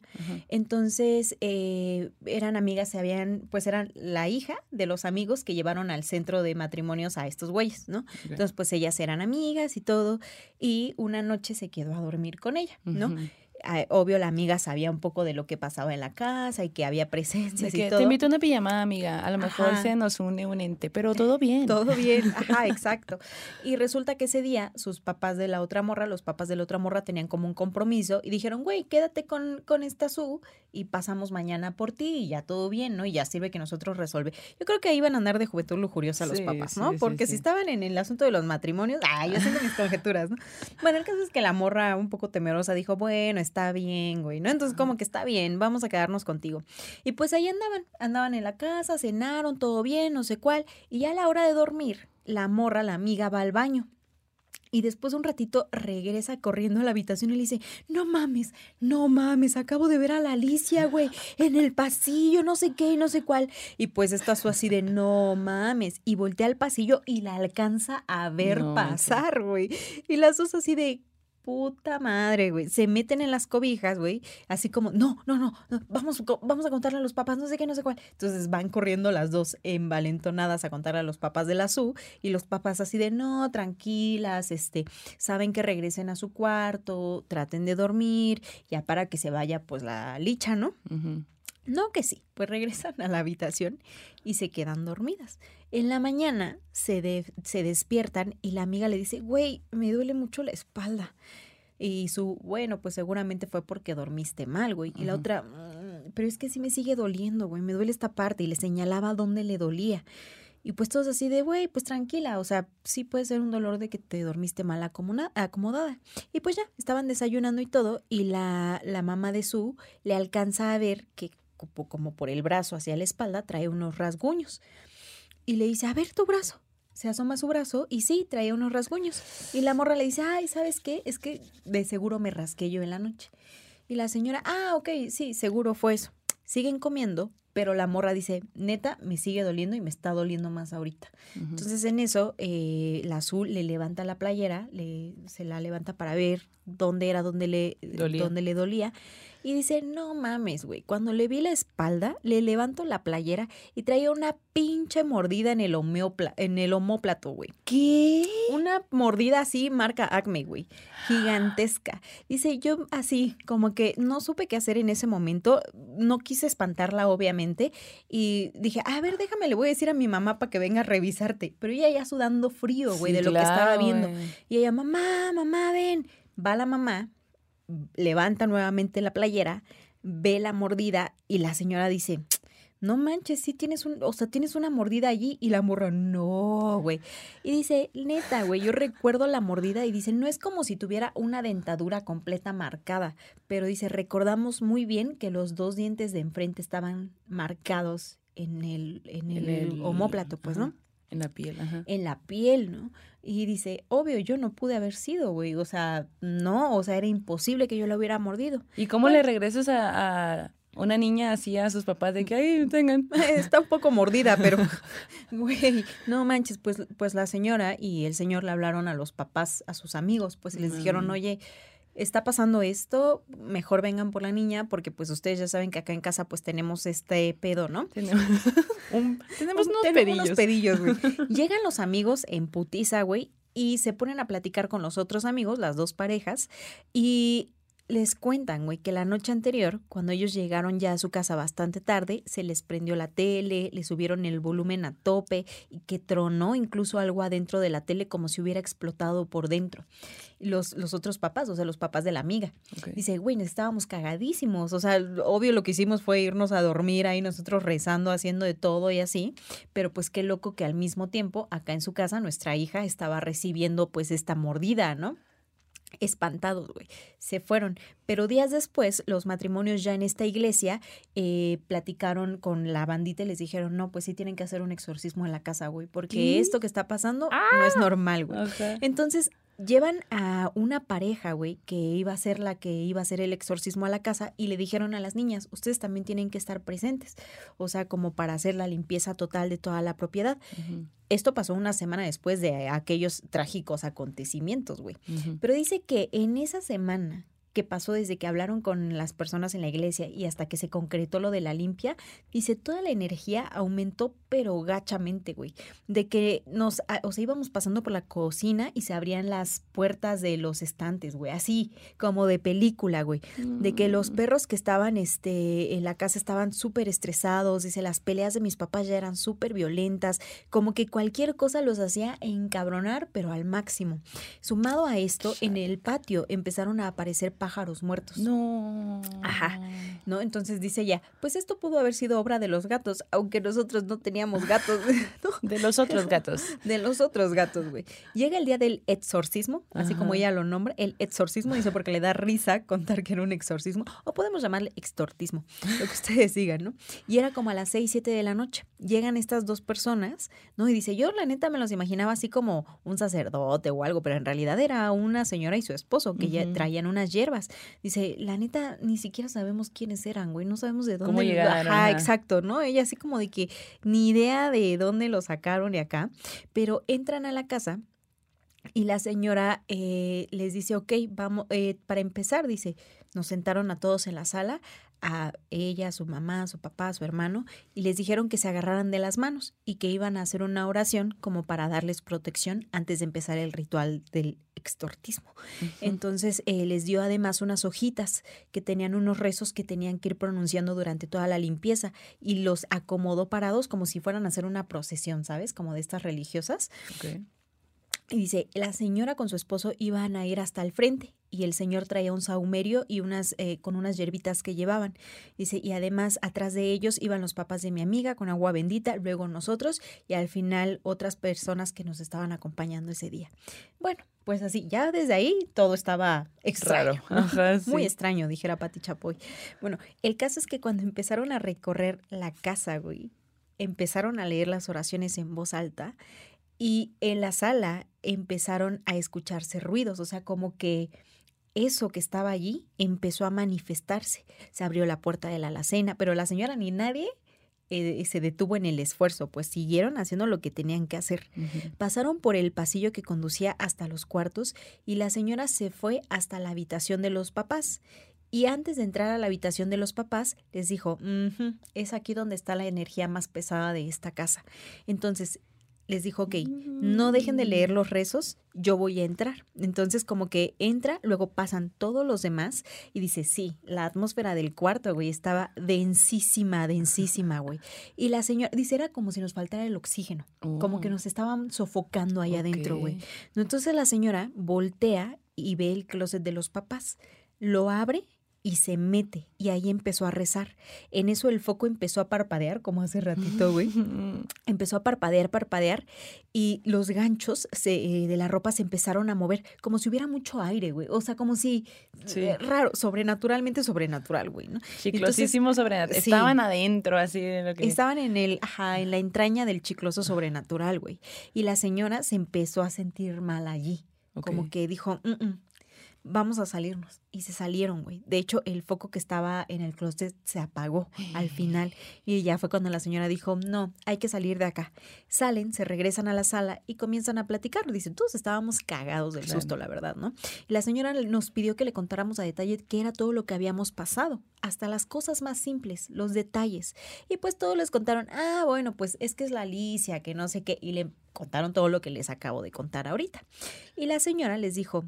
Entonces, eh, eran amigas, se habían, pues eran la hija de los amigos que llevaron al centro de matrimonios a estos güeyes, ¿no? Entonces, pues ellas eran amigas y todo, y una noche se quedó a dormir con ella, ¿no? Obvio la amiga sabía un poco de lo que pasaba en la casa y que había presencias y todo. Te invito a una pijamada, amiga. A lo mejor se nos une un ente, pero todo bien. Todo bien, [LAUGHS] ajá, exacto. Y resulta que ese día sus papás de la otra morra, los papás de la otra morra tenían como un compromiso y dijeron, güey, quédate con, con esta Su y pasamos mañana por ti y ya todo bien, ¿no? Y ya sirve que nosotros resuelve. Yo creo que ahí iban a andar de juventud lujuriosa los papás, ¿no? Porque si estaban en el asunto de los matrimonios, ay, yo haciendo mis conjeturas, ¿no? Bueno, el caso es que la morra un poco temerosa dijo, bueno, está bien, güey, ¿no? Entonces como que está bien, vamos a quedarnos contigo. Y pues ahí andaban, andaban en la casa, cenaron, todo bien, no sé cuál, y ya a la hora de dormir, la morra, la amiga, va al baño. Y después de un ratito regresa corriendo a la habitación y le dice, no mames, no mames, acabo de ver a la Alicia, güey, en el pasillo, no sé qué, no sé cuál. Y pues está su así de, no mames. Y voltea al pasillo y la alcanza a ver pasar, güey. Y las dos así de, puta madre, güey. Se meten en las cobijas, güey. Así como, no, no, no, vamos, vamos a contarle a los papás, no sé qué, no sé cuál. Entonces van corriendo las dos envalentonadas a contarle a los papás de la SU y los papás así de, no, tranquilas, este, saben que regresen a su cuarto, traten de dormir, ya para que se vaya pues la licha, ¿no? No que sí, pues regresan a la habitación y se quedan dormidas. En la mañana se, se despiertan y la amiga le dice, güey, me duele mucho la espalda. Y su, bueno, pues seguramente fue porque dormiste mal, güey. Y la otra, mm, pero es que sí me sigue doliendo, güey, me duele esta parte. Y le señalaba dónde le dolía. Y pues todos así de, güey, pues tranquila, o sea, sí puede ser un dolor de que te dormiste mal acomodada. Y pues ya, estaban desayunando y todo, y la, la mamá de Su le alcanza a ver que como por el brazo hacia la espalda, trae unos rasguños. Y le dice, a ver tu brazo. Se asoma su brazo y sí, trae unos rasguños. Y la morra le dice, ay, ¿sabes qué? Es que de seguro me rasqué yo en la noche. Y la señora, ah, ok, sí, seguro fue eso. Siguen comiendo pero la morra dice, neta, me sigue doliendo y me está doliendo más ahorita. Entonces en eso, eh, la azul le levanta la playera, le, se la levanta para ver dónde era, dónde le Dónde le dolía y dice, no mames, güey. Cuando le vi la espalda, le levanto la playera y traía una pinche mordida en el, en el homóplato, güey. ¿Qué? Una mordida así, marca Acme, güey. Gigantesca. Dice, yo así, como que no supe qué hacer en ese momento. No quise espantarla, obviamente. Y dije, a ver, déjame, le voy a decir a mi mamá para que venga a revisarte. Pero ella ya sudando frío, güey, de lo que estaba viendo. Y ella, mamá, mamá, ven. Va la mamá levanta nuevamente la playera, ve la mordida y la señora dice, no manches, sí tienes un, o sea, tienes una mordida allí y la morra, no, güey. Y dice, neta, güey, yo recuerdo la mordida y dice, no es como si tuviera una dentadura completa marcada, pero dice, recordamos muy bien que los dos dientes de enfrente estaban marcados en el, en el, homóplato, pues, ¿no? En la piel, ajá. En la piel, ¿no? Y dice, obvio, yo no pude haber sido, güey. O sea, no, o sea, era imposible que yo la hubiera mordido. ¿Y cómo le regresas a, una niña así a sus papás de que, ay, tengan? [LAUGHS] Está un poco mordida, pero, [LAUGHS] güey, no manches, pues, pues la señora y el señor le hablaron a los papás, a sus amigos, pues les dijeron, oye, está pasando esto, mejor vengan por la niña, porque pues ustedes ya saben que acá en casa pues tenemos este pedo, ¿no? Tenemos, [LAUGHS] tenemos unos pedillos. güey. [LAUGHS] Llegan los amigos en putiza, güey, y se ponen a platicar con los otros amigos, las dos parejas, y les cuentan, güey, que la noche anterior, cuando ellos llegaron ya a su casa bastante tarde, se les prendió la tele, le subieron el volumen a tope y que tronó incluso algo adentro de la tele como si hubiera explotado por dentro. Los, los otros papás, o sea, los papás de la amiga. Dice, güey, estábamos cagadísimos. O sea, obvio lo que hicimos fue irnos a dormir ahí nosotros rezando, haciendo de todo y así. Pero pues qué loco que al mismo tiempo, acá en su casa, nuestra hija estaba recibiendo pues esta mordida, ¿no? Espantados, güey. Se fueron. Pero días después, los matrimonios ya en esta iglesia eh, platicaron con la bandita y les dijeron, no, pues sí tienen que hacer un exorcismo en la casa, güey, porque esto que está pasando no es ¡Ah! normal, güey. Entonces, llevan a una pareja, güey, que iba a ser la que iba a hacer el exorcismo a la casa y le dijeron a las niñas, ustedes también tienen que estar presentes, o sea, como para hacer la limpieza total de toda la propiedad. Esto pasó una semana después de aquellos trágicos acontecimientos, güey. Pero dice que en esa semana que pasó desde que hablaron con las personas en la iglesia y hasta que se concretó lo de la limpia, dice, toda la energía aumentó pero gachamente, güey. De que nos, o sea, íbamos pasando por la cocina y se abrían las puertas de los estantes, güey, así como de película, güey. De que los mm. perros que estaban este, en la casa estaban súper estresados, dice, las peleas de mis papás ya eran súper violentas, como que cualquier cosa los hacía encabronar, pero al máximo. Sumado a esto, en el patio empezaron a aparecer pájaros muertos. No. Ajá. ¿No? Entonces dice ella, pues esto pudo haber sido obra de los gatos, aunque nosotros no teníamos gatos. [LAUGHS] De los otros gatos. De los otros gatos, güey. Llega el día del exorcismo, así como ella lo nombra, el exorcismo, dice porque le da risa contar que era un exorcismo, o podemos llamarle extortismo, lo que ustedes digan, ¿no? Y era como a las 6, 7 de la noche. Llegan estas dos personas, ¿no? Y dice, yo la neta me los imaginaba así como un sacerdote o algo, pero en realidad era una señora y su esposo que ya traían unas hierbas Dice, la neta, ni siquiera sabemos quiénes eran, güey, no sabemos de dónde. ¿Cómo llegaron? Ajá, exacto, ¿no? Ella así como de que ni idea de dónde lo sacaron de acá, pero entran a la casa y la señora eh, les dice, ok, vamos, eh, para empezar, dice, nos sentaron a todos en la sala, a ella, a su mamá, a su papá, a su hermano, y les dijeron que se agarraran de las manos y que iban a hacer una oración como para darles protección antes de empezar el ritual del extortismo. Entonces eh, les dio además unas hojitas que tenían unos rezos que tenían que ir pronunciando durante toda la limpieza y los acomodó parados como si fueran a hacer una procesión, ¿sabes? Como de estas religiosas. Y dice, la señora con su esposo iban a ir hasta el frente y el señor traía un saumerio y unas eh, con unas hierbitas que llevaban. Dice, y además atrás de ellos iban los papás de mi amiga con agua bendita, luego nosotros y al final otras personas que nos estaban acompañando ese día. Bueno, pues así, ya desde ahí todo estaba extraño. [LAUGHS] Muy extraño, dijera Pati Chapoy. Bueno, el caso es que cuando empezaron a recorrer la casa, güey, empezaron a leer las oraciones en voz alta y en la sala empezaron a escucharse ruidos, o sea, como que eso que estaba allí empezó a manifestarse. Se abrió la puerta de la alacena, pero la señora ni nadie eh, se detuvo en el esfuerzo, pues siguieron haciendo lo que tenían que hacer. Pasaron por el pasillo que conducía hasta los cuartos y la señora se fue hasta la habitación de los papás. Y antes de entrar a la habitación de los papás, les dijo, es aquí donde está la energía más pesada de esta casa. Entonces, les dijo, ok, no dejen de leer los rezos, yo voy a entrar. Entonces como que entra, luego pasan todos los demás y dice, sí, la atmósfera del cuarto, güey, estaba densísima, densísima, güey. Y la señora, dice, era como si nos faltara el oxígeno, como que oh. nos estaban sofocando ahí adentro, güey. Entonces la señora voltea y ve el closet de los papás, lo abre y se mete y ahí empezó a rezar. En eso el foco empezó a parpadear, como hace ratito, güey. [LAUGHS] empezó a parpadear, parpadear y los ganchos eh, de la ropa se empezaron a mover como si hubiera mucho aire, güey. O sea, como si eh, raro, sobrenaturalmente sobrenatural, güey, ¿no? Chiclosísimo sobrenatural. Estaban adentro, así de lo que... Estaban en el, ajá, en la entraña del chicloso sobrenatural, güey. Y la señora se empezó a sentir mal allí. Como que dijo, mm, mm, vamos a salirnos. Y se salieron, güey. De hecho, el foco que estaba en el closet se apagó al final. Y ya fue cuando la señora dijo, no, hay que salir de acá. Salen, se regresan a la sala y comienzan a platicar. Dicen, todos estábamos cagados del susto, la verdad, ¿no? Y la señora nos pidió que le contáramos a detalle qué era todo lo que habíamos pasado. Hasta las cosas más simples, los detalles. Y pues todos les contaron, ah, bueno, pues es que es la Alicia, que no sé qué. Y le contaron todo lo que les acabo de contar ahorita. Y la señora les dijo,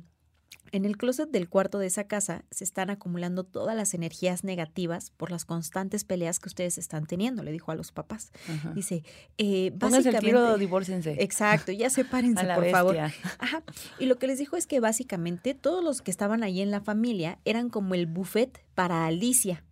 en el closet del cuarto de esa casa se están acumulando todas las energías negativas por las constantes peleas que ustedes están teniendo, le dijo a los papás. Dice, eh, básicamente... el divórcense. Exacto, ya [LAUGHS] sepárense, por favor. Ajá. Y lo que les dijo es que básicamente todos los que estaban ahí en la familia eran como el buffet para Alicia,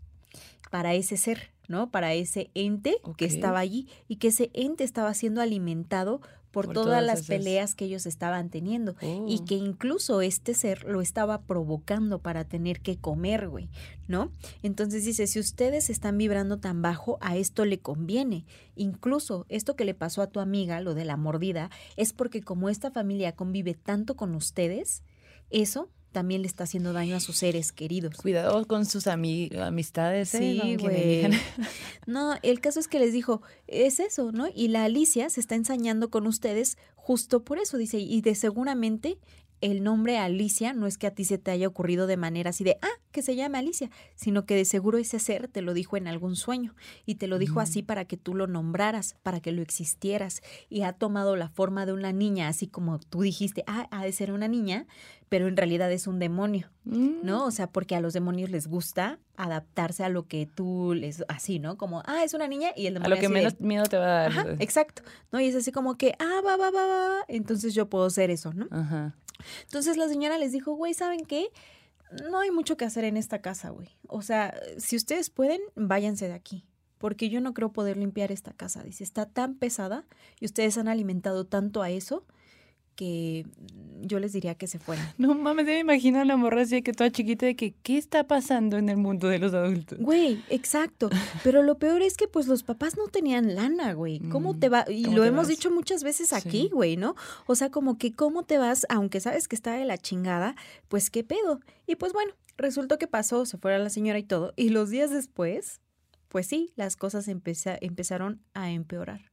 para ese ser. ¿no? Para ese ente que estaba allí y que ese ente estaba siendo alimentado por, todas, las peleas que ellos estaban teniendo y oh. que incluso este ser lo estaba provocando para tener que comer, güey, ¿no? Entonces dice, si ustedes están vibrando tan bajo, a esto le conviene. Incluso esto que le pasó a tu amiga, lo de la mordida, es porque como esta familia convive tanto con ustedes, eso también le está haciendo daño a sus seres queridos. Cuidado con sus amistades. ¿eh? Sí, güey. [LAUGHS] No, el caso es que les dijo, es eso, ¿no? Y la Alicia se está ensañando con ustedes justo por eso, dice, y de seguramente el nombre Alicia no es que a ti se te haya ocurrido de manera así de, ah, que se llama Alicia, sino que de seguro ese ser te lo dijo en algún sueño y te lo dijo así para que tú lo nombraras, para que lo existieras y ha tomado la forma de una niña, así como tú dijiste, ah, ha de ser una niña, pero en realidad es un demonio, ¿no? Mm. O sea, porque a los demonios les gusta adaptarse a lo que tú les, así, ¿no? Como, ah, es una niña y el demonio. A lo que menos miedo te va a dar. Ajá, exacto, ¿no? Y es así como que, ah, va, va, va, va, entonces yo puedo ser eso, ¿no? Ajá. Entonces la señora les dijo, güey, ¿saben qué? No hay mucho que hacer en esta casa, güey. O sea, si ustedes pueden, váyanse de aquí. Porque yo no creo poder limpiar esta casa. Dice, está tan pesada y ustedes han alimentado tanto a eso que yo les diría que se fueran. [LAUGHS] No mames, me imagino a la morra así que toda chiquita de que, ¿qué está pasando en el mundo de los adultos? Güey, exacto. Pero lo peor es que pues los papás no tenían lana, güey. ¿Cómo te va? Y lo hemos dicho muchas veces aquí, güey, ¿no? O sea, como que cómo te vas, aunque sabes que está de la chingada, pues qué pedo. Y pues bueno, resultó que pasó, se fuera la señora y todo. Y los días después, pues sí, las cosas empezaron a empeorar.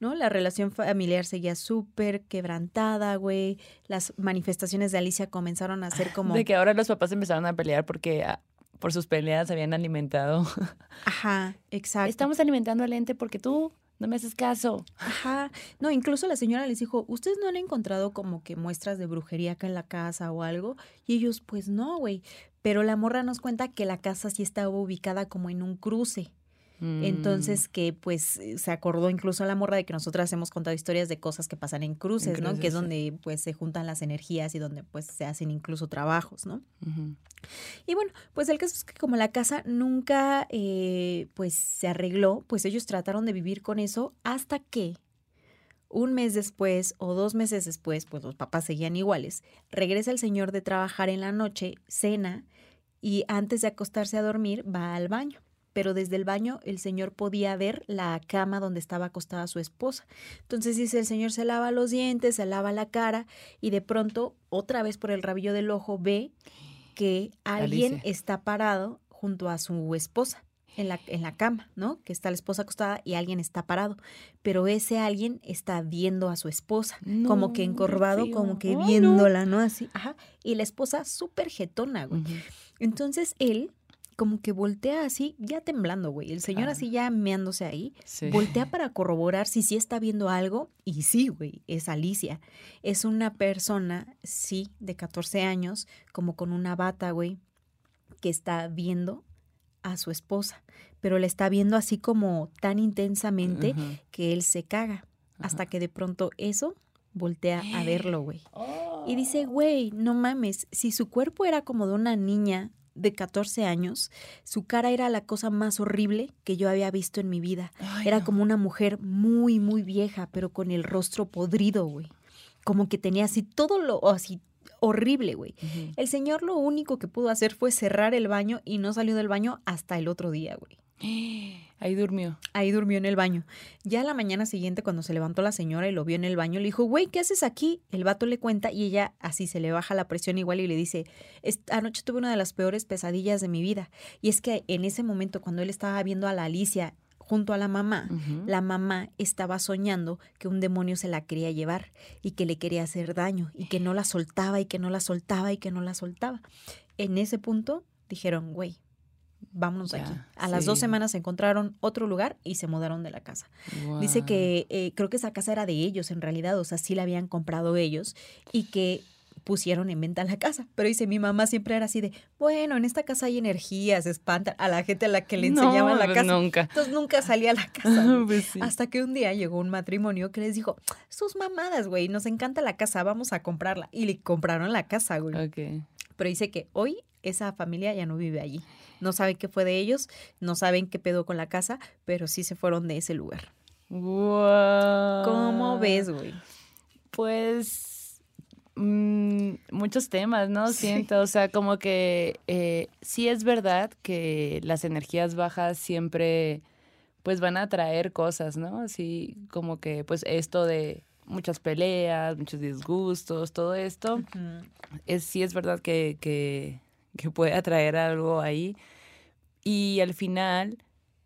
¿No? La relación familiar seguía súper quebrantada, güey. Las manifestaciones de Alicia comenzaron a ser como... De que ahora los papás empezaron a pelear porque ah, por sus peleas habían alimentado. [LAUGHS] Ajá, exacto. Estamos alimentando al ente porque tú no me haces caso. Ajá. No, incluso la señora les dijo, ¿ustedes no han encontrado como que muestras de brujería acá en la casa o algo? Y ellos, pues no, güey. Pero la morra nos cuenta que la casa sí estaba ubicada como en un cruce. Entonces, mm. que pues eh, se acordó incluso a la morra de que nosotras hemos contado historias de cosas que pasan en cruces, ¿no? Que es donde pues se juntan las energías y donde pues se hacen incluso trabajos, ¿no? Y bueno, pues el caso es que como la casa nunca eh, pues se arregló, pues ellos trataron de vivir con eso hasta que un mes después o dos meses después, pues los papás seguían iguales, regresa el señor de trabajar en la noche, cena y antes de acostarse a dormir va al baño pero desde el baño el señor podía ver la cama donde estaba acostada su esposa. Entonces dice, el señor se lava los dientes, se lava la cara y de pronto, otra vez por el rabillo del ojo, ve que alguien está parado junto a su esposa. en la, en la cama, ¿no? Que está la esposa acostada y alguien está parado. Pero ese alguien está viendo a su esposa, como que encorvado, como que viéndola, no. Así, ajá. Y la esposa súper jetona, güey. Entonces él como que voltea así, ya temblando, güey. El señor así ya meándose ahí. Voltea [LAUGHS] para corroborar si sí está viendo algo. Y sí, güey, es Alicia. Es una persona, sí, de 14 años, como con una bata, güey, que está viendo a su esposa. Pero la está viendo así como tan intensamente que él se caga. Hasta que de pronto eso voltea a [GASPS] verlo, güey. Y dice, güey, no mames, si su cuerpo era como de una niña de 14 años, su cara era la cosa más horrible que yo había visto en mi vida. era como una mujer muy, muy vieja, pero con el rostro podrido, güey. Como que tenía así todo lo, así horrible, güey. El señor lo único que pudo hacer fue cerrar el baño y no salió del baño hasta el otro día, güey. [GASPS] [GASPS] Ahí durmió. Ahí durmió en el baño. Ya la mañana siguiente, cuando se levantó la señora y lo vio en el baño, le dijo, güey, ¿qué haces aquí? El vato le cuenta y ella así se le baja la presión igual y le dice, anoche tuve una de las peores pesadillas de mi vida. Y es que en ese momento, cuando él estaba viendo a la Alicia junto a la mamá, la mamá estaba soñando que un demonio se la quería llevar y que le quería hacer daño y que no la soltaba y que no la soltaba y que no la soltaba. En ese punto dijeron, güey, vámonos aquí. A las dos semanas encontraron otro lugar y se mudaron de la casa. Dice que eh, creo que esa casa era de ellos en realidad, o sea, sí la habían comprado ellos y que pusieron en venta la casa. Pero dice, mi mamá siempre era así de, bueno, en esta casa hay energía, se espanta a la gente a la que le enseñaban la pues casa. Nunca. Entonces nunca salía a la [LAUGHS] casa. Pues Hasta que un día llegó un matrimonio que les dijo, sus mamadas, güey, nos encanta la casa, vamos a comprarla. Y le compraron la casa, güey. Pero dice que hoy esa familia ya no vive allí. No saben qué fue de ellos, no saben qué pedo con la casa, pero sí se fueron de ese lugar. ¿Cómo ves, güey? Pues mm, muchos temas, ¿no? Siento, o sea, como que eh, sí es verdad que las energías bajas siempre pues van a traer cosas, ¿no? Así como que pues esto de muchas peleas, muchos disgustos, todo esto, es, sí es verdad que, que, que puede atraer algo ahí. Y al final,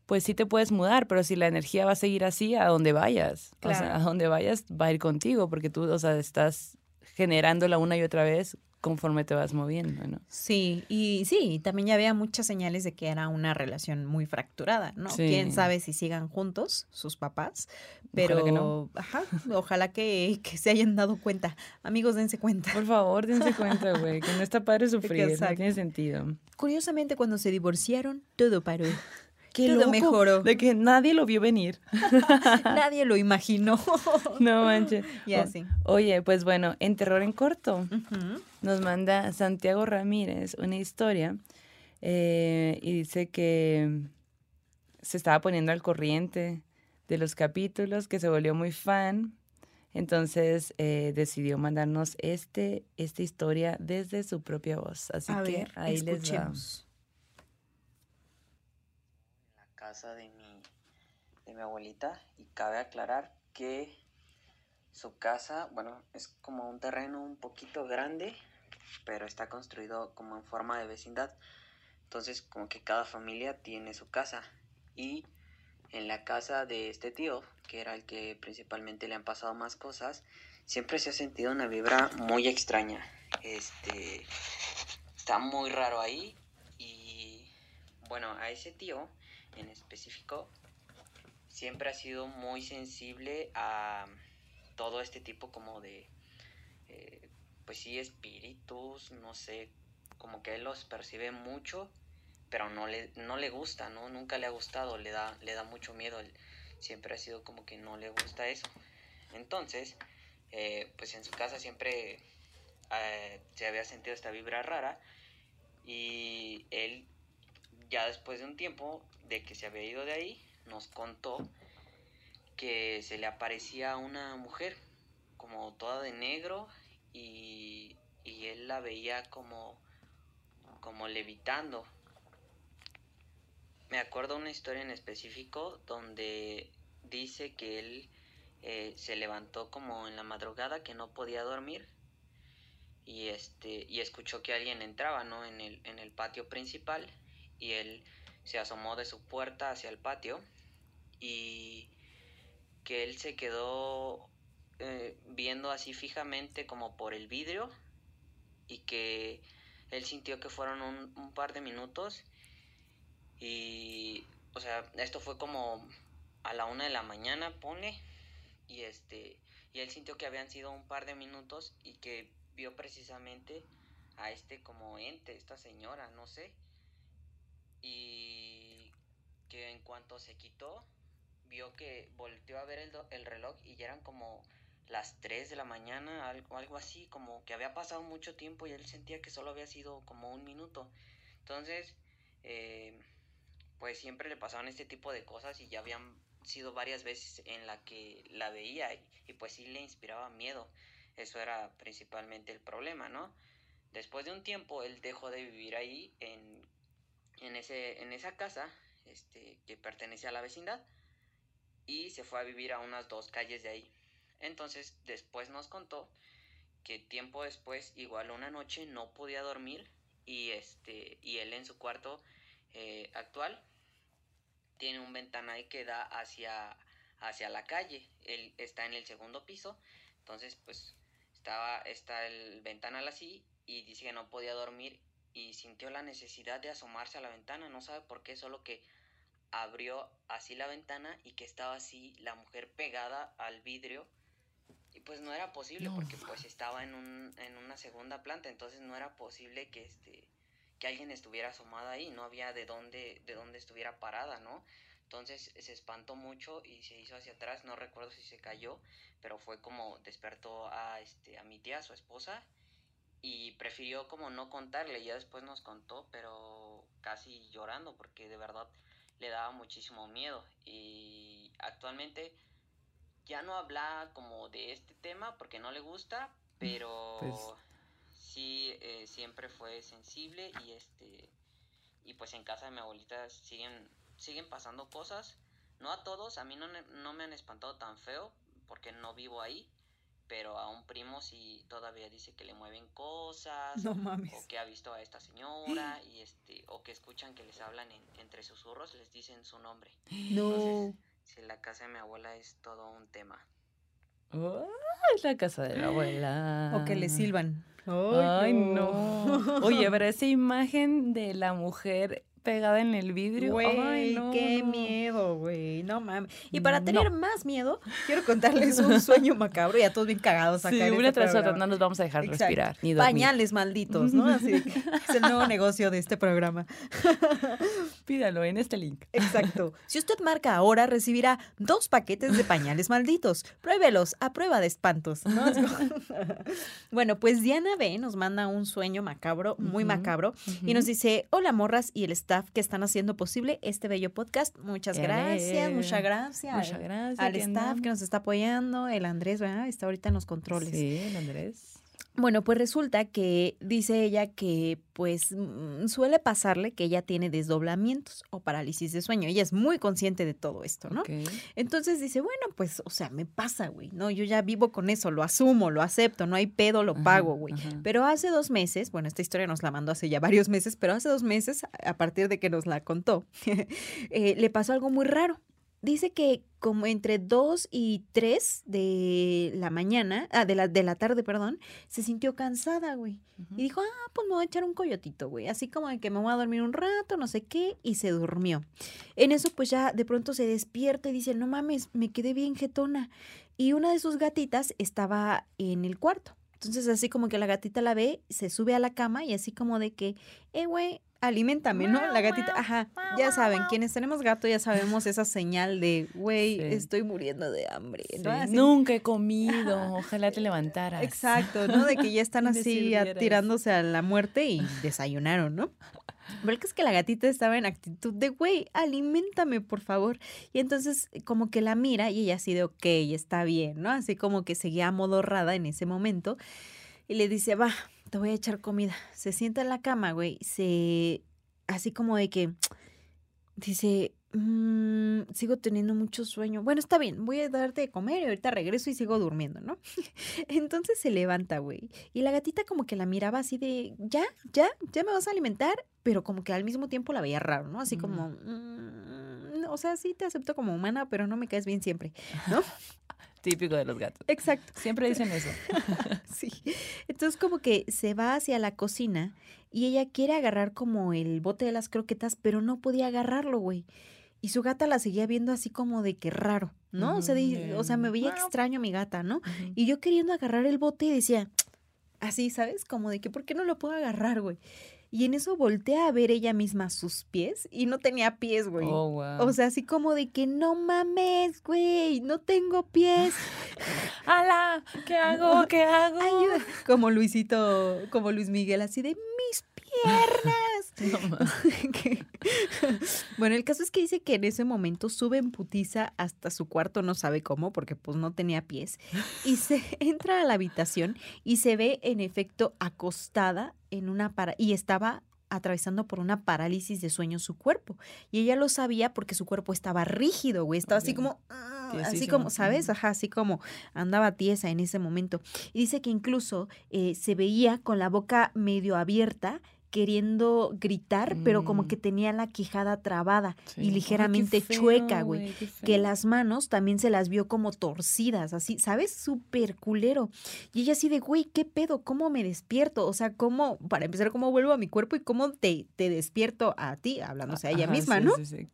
pues sí te puedes mudar, pero si la energía va a seguir así, a donde vayas, o sea, a donde vayas va a ir contigo, porque tú, o sea, estás generándola una y otra vez conforme te vas moviendo, ¿no? Sí, y sí, también ya había muchas señales de que era una relación muy fracturada, ¿no? Quién sabe si sigan juntos sus papás, pero ojalá que, no. ajá, ojalá que, se hayan dado cuenta. Amigos, dense cuenta. Por favor, dense cuenta, güey, que no está padre [LAUGHS] sufrir, no tiene sentido. Curiosamente, cuando se divorciaron, todo paró. Qué Todo mejoró. De que nadie lo vio venir. [LAUGHS] nadie lo imaginó. [LAUGHS] no manches. Y Oye, pues bueno, en Terror en Corto nos manda Santiago Ramírez una historia eh, y dice que se estaba poniendo al corriente de los capítulos, que se volvió muy fan. Entonces eh, decidió mandarnos este, esta historia desde su propia voz. Así que ahí les va casa de mi, de mi abuelita y cabe aclarar que su casa, bueno, es como un terreno un poquito grande, pero está construido como en forma de vecindad. Entonces, como que cada familia tiene su casa. Y en la casa de este tío, que era el que principalmente le han pasado más cosas, siempre se ha sentido una vibra muy extraña. Este está muy raro ahí y bueno, a ese tío en específico siempre ha sido muy sensible a todo este tipo como de, eh, pues sí, espíritus, no sé, como que él los percibe mucho, pero no le, no le gusta, ¿no? Nunca le ha gustado, le da, le da mucho miedo, él siempre ha sido como que no le gusta eso. Entonces, eh, pues en su casa siempre eh, se había sentido esta vibra rara y él ya después de un tiempo de que se había ido de ahí, nos contó que se le aparecía una mujer como toda de negro y, y él la veía como, como levitando. Me acuerdo una historia en específico donde dice que él eh, se levantó como en la madrugada que no podía dormir y este y escuchó que alguien entraba no en el, en el patio principal y él se asomó de su puerta hacia el patio y que él se quedó eh, viendo así fijamente como por el vidrio y que él sintió que fueron un, un par de minutos y o sea esto fue como a la una de la mañana pone y este y él sintió que habían sido un par de minutos y que vio precisamente a este como ente, esta señora, no sé, y que en cuanto se quitó, vio que volteó a ver el, el reloj y ya eran como las 3 de la mañana, algo, algo así, como que había pasado mucho tiempo y él sentía que solo había sido como un minuto. Entonces, eh, pues siempre le pasaban este tipo de cosas y ya habían sido varias veces en la que la veía y, pues sí le inspiraba miedo. Eso era principalmente el problema, ¿no? Después de un tiempo él dejó de vivir ahí en, en, ese, en esa casa este, que pertenece a la vecindad y se fue a vivir a unas dos calles de ahí. Entonces después nos contó que tiempo después, igual una noche, no podía dormir y, este, y él en su cuarto eh, actual tiene un ventanal que da hacia, hacia la calle. Él está en el segundo piso, entonces pues estaba, está el ventanal así y dice que no podía dormir y sintió la necesidad de asomarse a la ventana, no sabe por qué, solo que abrió así la ventana y que estaba así la mujer pegada al vidrio y pues no era posible no. porque pues estaba en, un, en una segunda planta, entonces no era posible que este que alguien estuviera asomada ahí, no había de dónde de dónde estuviera parada, ¿no? Entonces se espantó mucho y se hizo hacia atrás, no recuerdo si se cayó, pero fue como despertó a este a mi tía, a su esposa y prefirió como no contarle, ya después nos contó, pero casi llorando porque de verdad le daba muchísimo miedo. Y actualmente ya no habla como de este tema porque no le gusta, [LAUGHS] pero pues... sí eh, siempre fue sensible y este y pues en casa de mi abuelita siguen siguen pasando cosas, no a todos, a mí no, no me han espantado tan feo porque no vivo ahí, pero a un primo sí todavía dice que le mueven cosas no mames. o que ha visto a esta señora y este o que escuchan que les hablan en, entre susurros les dicen su nombre no Entonces, si la casa de mi abuela es todo un tema oh, es la casa de la abuela o que le silban Ay, Ay no. no. [LAUGHS] Oye, pero esa imagen de la mujer pegada en el vidrio. Güey, Ay, no. qué miedo, güey. No mames. Y para tener no. más miedo, quiero [LAUGHS] contarles un sueño macabro. Ya todos bien cagados acá. Sí, en una este tras otra, no nos vamos a dejar Exacto. respirar. Ni dormir. Pañales malditos, ¿no? Así que es el nuevo [LAUGHS] negocio de este programa. Pídalo en este link. Exacto. [LAUGHS] Si usted marca ahora, recibirá dos paquetes de pañales malditos. Pruébelos a prueba de espantos. ¿no? [LAUGHS] bueno, pues Diana B nos manda un sueño macabro, muy uh -huh. macabro, uh -huh. y nos dice: Hola, morras y el staff que están haciendo posible este bello podcast. Muchas gracias, muchas gracias. Muchas gracias. Al staff que nos está apoyando, el Andrés, ¿verdad? Está ahorita en los controles. Sí, el Andrés. Bueno, pues resulta que dice ella que pues suele pasarle que ella tiene desdoblamientos o parálisis de sueño. Ella es muy consciente de todo esto, ¿no? Okay. Entonces dice, bueno, pues, o sea, me pasa, güey, ¿no? Yo ya vivo con eso, lo asumo, lo acepto, no hay pedo, lo pago, güey. Pero hace dos meses, bueno, esta historia nos la mandó hace ya varios meses, pero hace dos meses, a partir de que nos la contó, [LAUGHS] eh, le pasó algo muy raro dice que como entre 2 y 3 de la mañana, ah, de la, de la tarde, perdón, se sintió cansada, güey. Uh -huh. Y dijo, ah, pues me voy a echar un coyotito, güey. Así como de que me voy a dormir un rato, no sé qué, y se durmió. En eso, pues ya de pronto se despierta y dice, no mames, me quedé bien jetona. Y una de sus gatitas estaba en el cuarto. Entonces, así como que la gatita la ve, se sube a la cama y así como de que, eh, güey, alimentame, ¿no? La gatita, ajá, ya saben, quienes tenemos gato ya sabemos esa señal de, güey, sí. estoy muriendo de hambre, ¿no? Sí. Nunca he comido, ajá. [LAUGHS] ojalá te levantaras. Exacto, ¿no? De que ya están [LAUGHS] así tirándose a la muerte y desayunaron, ¿no? Pero es que la gatita estaba en actitud de, güey, alimentame, por favor. Y entonces como que la mira y ella así de, ok, está bien, ¿no? Así como que seguía amodorrada en ese momento. Y le dice, va, te voy a echar comida. Se sienta en la cama, güey. Se. Así como de que. Dice, "Mm, sigo teniendo mucho sueño. Bueno, está bien, voy a darte de comer y ahorita regreso y sigo durmiendo, ¿no? [LAUGHS] Entonces se levanta, güey. Y la gatita como que la miraba así de, ya, ya, ya me vas a alimentar, pero como que al mismo tiempo la veía raro, ¿no? Así como, "Mm, o sea, sí te acepto como humana, pero no me caes bien siempre, ¿no? [LAUGHS] Típico de los gatos. Exacto. Siempre dicen eso. [LAUGHS] Sí. Entonces como que se va hacia la cocina y ella quiere agarrar como el bote de las croquetas, pero no podía agarrarlo, güey. Y su gata la seguía viendo así como de que raro, ¿no? O sea, de, o sea, me veía extraño mi gata, ¿no? Y yo queriendo agarrar el bote y decía, [TSK] así, ¿sabes? Como de que, ¿por qué no lo puedo agarrar, güey? Y en eso voltea a ver ella misma sus pies y no tenía pies, güey. Oh, wow. O sea, así como de que no mames, güey, no tengo pies. [LAUGHS] ¡Hala! ¿Qué hago? ¿Qué hago? Ayuda. Como Luisito, como Luis Miguel, así de mis piernas. [LAUGHS] No [LAUGHS] [LAUGHS] bueno, el caso es que dice que en ese momento sube en putiza hasta su cuarto, no sabe cómo, porque pues no tenía pies, y se entra a la habitación y se ve en efecto acostada en una para y estaba atravesando por una parálisis de sueño su cuerpo. Y ella lo sabía porque su cuerpo estaba rígido, güey. Estaba así como, "Ah", así como, ¿sabes? Ajá, así como andaba tiesa en ese momento. Y dice que incluso eh, se veía con la boca medio abierta queriendo gritar, pero como Mm. que tenía la quijada trabada Sí. y Ay, ligeramente feo, chueca, güey. Que las manos también se las vio como torcidas, así, ¿sabes? Súper culero. Y ella así de, güey, ¿qué pedo? ¿Cómo me despierto? O sea, ¿cómo, para empezar, cómo vuelvo a mi cuerpo y cómo te, te despierto a ti, hablándose a ella Ajá, misma, sí, ¿no? sí.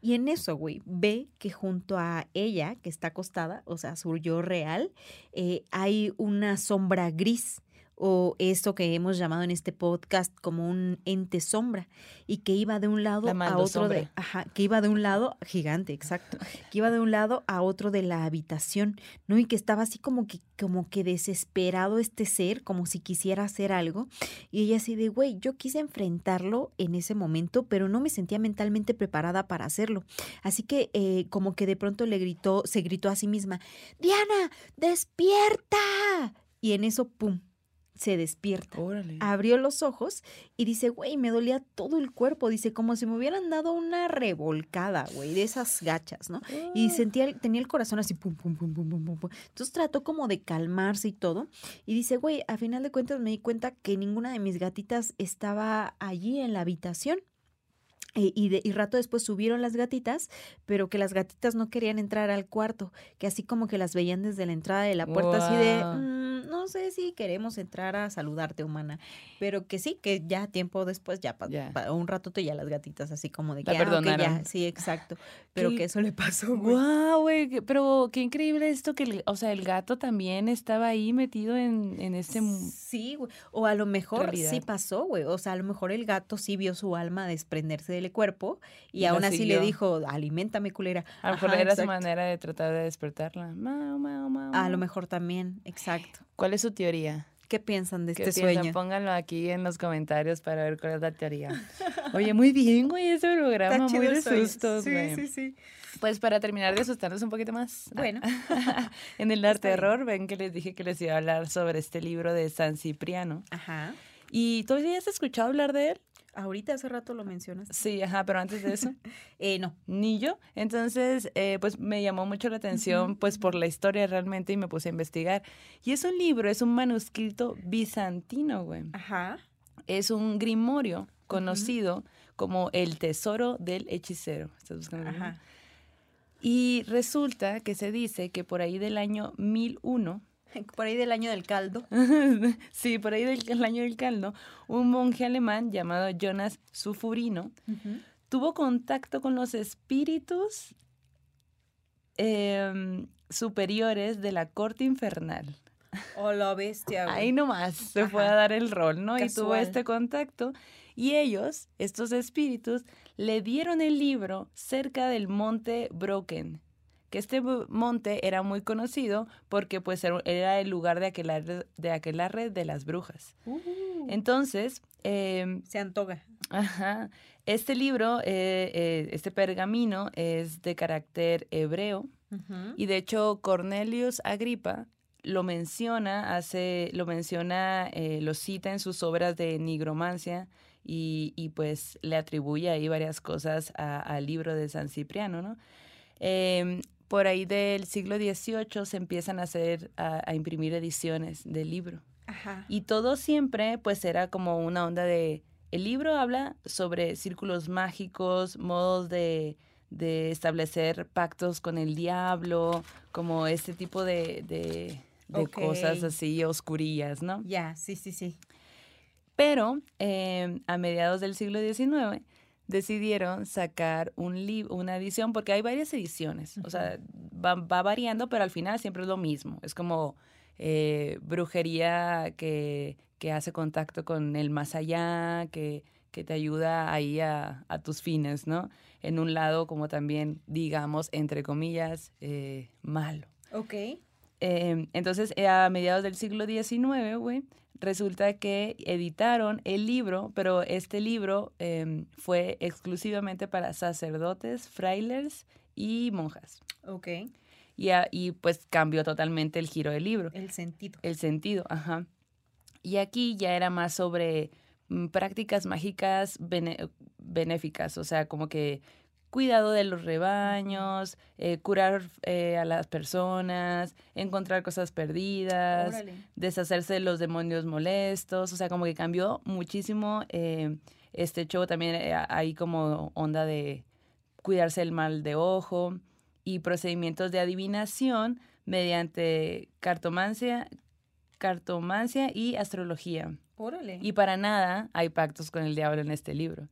Y en eso, güey, ve que junto a ella, que está acostada, o sea, su yo real, eh, hay una sombra gris o esto que hemos llamado en este podcast como un ente sombra y que iba de un lado La a otro de, ajá, que iba de un lado gigante, exacto, [LAUGHS] que iba de un lado a otro de la habitación, ¿no? Y que estaba así como que como que desesperado este ser, como si quisiera hacer algo y ella así de, güey, yo quise enfrentarlo en ese momento, pero no me sentía mentalmente preparada para hacerlo. Así que eh, como que de pronto le gritó, se gritó a sí misma, Diana, despierta. Y en eso, ¡pum!, se despierta. Órale. Abrió los ojos y dice, güey, me dolía todo el cuerpo. Dice, como si me hubieran dado una revolcada, güey, de esas gachas, ¿no? Y Ah. sentía, tenía el corazón así, pum, pum, pum, pum, pum, pum. Entonces trató como de calmarse y todo. Y dice, güey, a final de cuentas me di cuenta que ninguna de mis gatitas estaba allí en la habitación. Eh, y, de, y rato después subieron las gatitas, pero que las gatitas no querían entrar al cuarto, que así como que las veían desde la entrada de la puerta, así de. "Mm, no sé si queremos entrar a saludarte, humana, pero que sí, que ya tiempo después, ya, pa- un ratote ya las gatitas, así como de La que, "Ah, ok, ya, sí, exacto, [LAUGHS] pero Qué- que eso le pasó. Guau, güey, pero qué increíble esto que, el- o sea, el gato también estaba ahí metido en, en este... Sí, güey. O a lo mejor sí pasó, güey. O sea, a lo mejor el gato sí vio su alma desprenderse del cuerpo y, Y aún así le dijo, aliméntame, culera. A lo mejor Ajá, era su manera de tratar de despertarla. Mau, mau, mau, A lo mejor también, exacto. ¿Cuál es su teoría? ¿Qué piensan de ¿Qué este piensan? sueño? Pónganlo aquí en los comentarios para ver cuál es la teoría. [LAUGHS] Oye, muy bien, güey, ese programa, muy de sustos, sí, güey. sí, sí. Pues para terminar de asustarnos un poquito más. [LAUGHS] Bueno. [LAUGHS] en el arte terror, ven que les dije que les iba a hablar sobre este libro de San Cipriano. Ajá. ¿Y tú ya has escuchado hablar de él? Ahorita hace rato lo mencionas. Sí, ajá, pero antes de eso, [LAUGHS] Eh, no. ni yo. Entonces, eh, pues me llamó mucho la atención, pues por la historia realmente y me puse a investigar. Y es un libro, es un manuscrito bizantino, güey. Ajá. Es un grimorio conocido como el tesoro del hechicero. ¿Estás buscando? Ajá. Y resulta que se dice que por ahí del año 1001, [LAUGHS] Por ahí del año del caldo. [LAUGHS] sí, por ahí del el año del caldo, un monje alemán llamado Jonas Sufurino tuvo contacto con los espíritus em, superiores de la corte infernal. O la bestia, güey. Ahí nomás se fue a Ajá. dar el rol, ¿no? Y tuvo este contacto. Y ellos, estos espíritus, le dieron el libro cerca del monte Broken. Que este monte era muy conocido porque pues era el lugar de aquelarre de, aquelarre de las brujas. Uh, Entonces, em, se antoja. Ajá. Este libro, eh, eh, este pergamino es de carácter hebreo y de hecho Cornelius Agripa lo menciona, hace, lo menciona, eh, lo cita en sus obras de nigromancia y, pues le atribuye ahí varias cosas al libro de San Cipriano, ¿no? Em, por ahí del siglo XVIII se empiezan a hacer, a, imprimir ediciones del libro. Y todo siempre pues era como una onda de, el libro habla sobre círculos mágicos, modos de, de establecer pactos con el diablo, como este tipo de, de, cosas así oscurillas, ¿no? Ya, sí, sí, sí. Pero em, a mediados del siglo XIX decidieron sacar un una edición, porque hay varias ediciones, o sea, va, variando, pero al final siempre es lo mismo. Es como eh, brujería que, que, hace contacto con el más allá, que, que te ayuda ahí a, a, tus fines, ¿no? En un lado como también, digamos, entre comillas, eh, malo. Ok. Em, entonces, a mediados del siglo XIX, güey, resulta que editaron el libro, pero este libro em, fue exclusivamente para sacerdotes, frailes y monjas. Ok. Y, y, pues cambió totalmente el giro del libro. El sentido. El sentido, ajá. Y aquí ya era más sobre mm, prácticas mágicas benéficas, o sea, como que cuidado de los rebaños, eh, curar eh, a las personas, encontrar cosas perdidas, deshacerse de los demonios molestos, o sea, como que cambió muchísimo eh, este show también hay como onda de cuidarse del mal de ojo y procedimientos de adivinación mediante cartomancia, cartomancia y astrología. Órale. Y para nada hay pactos con el diablo en este libro.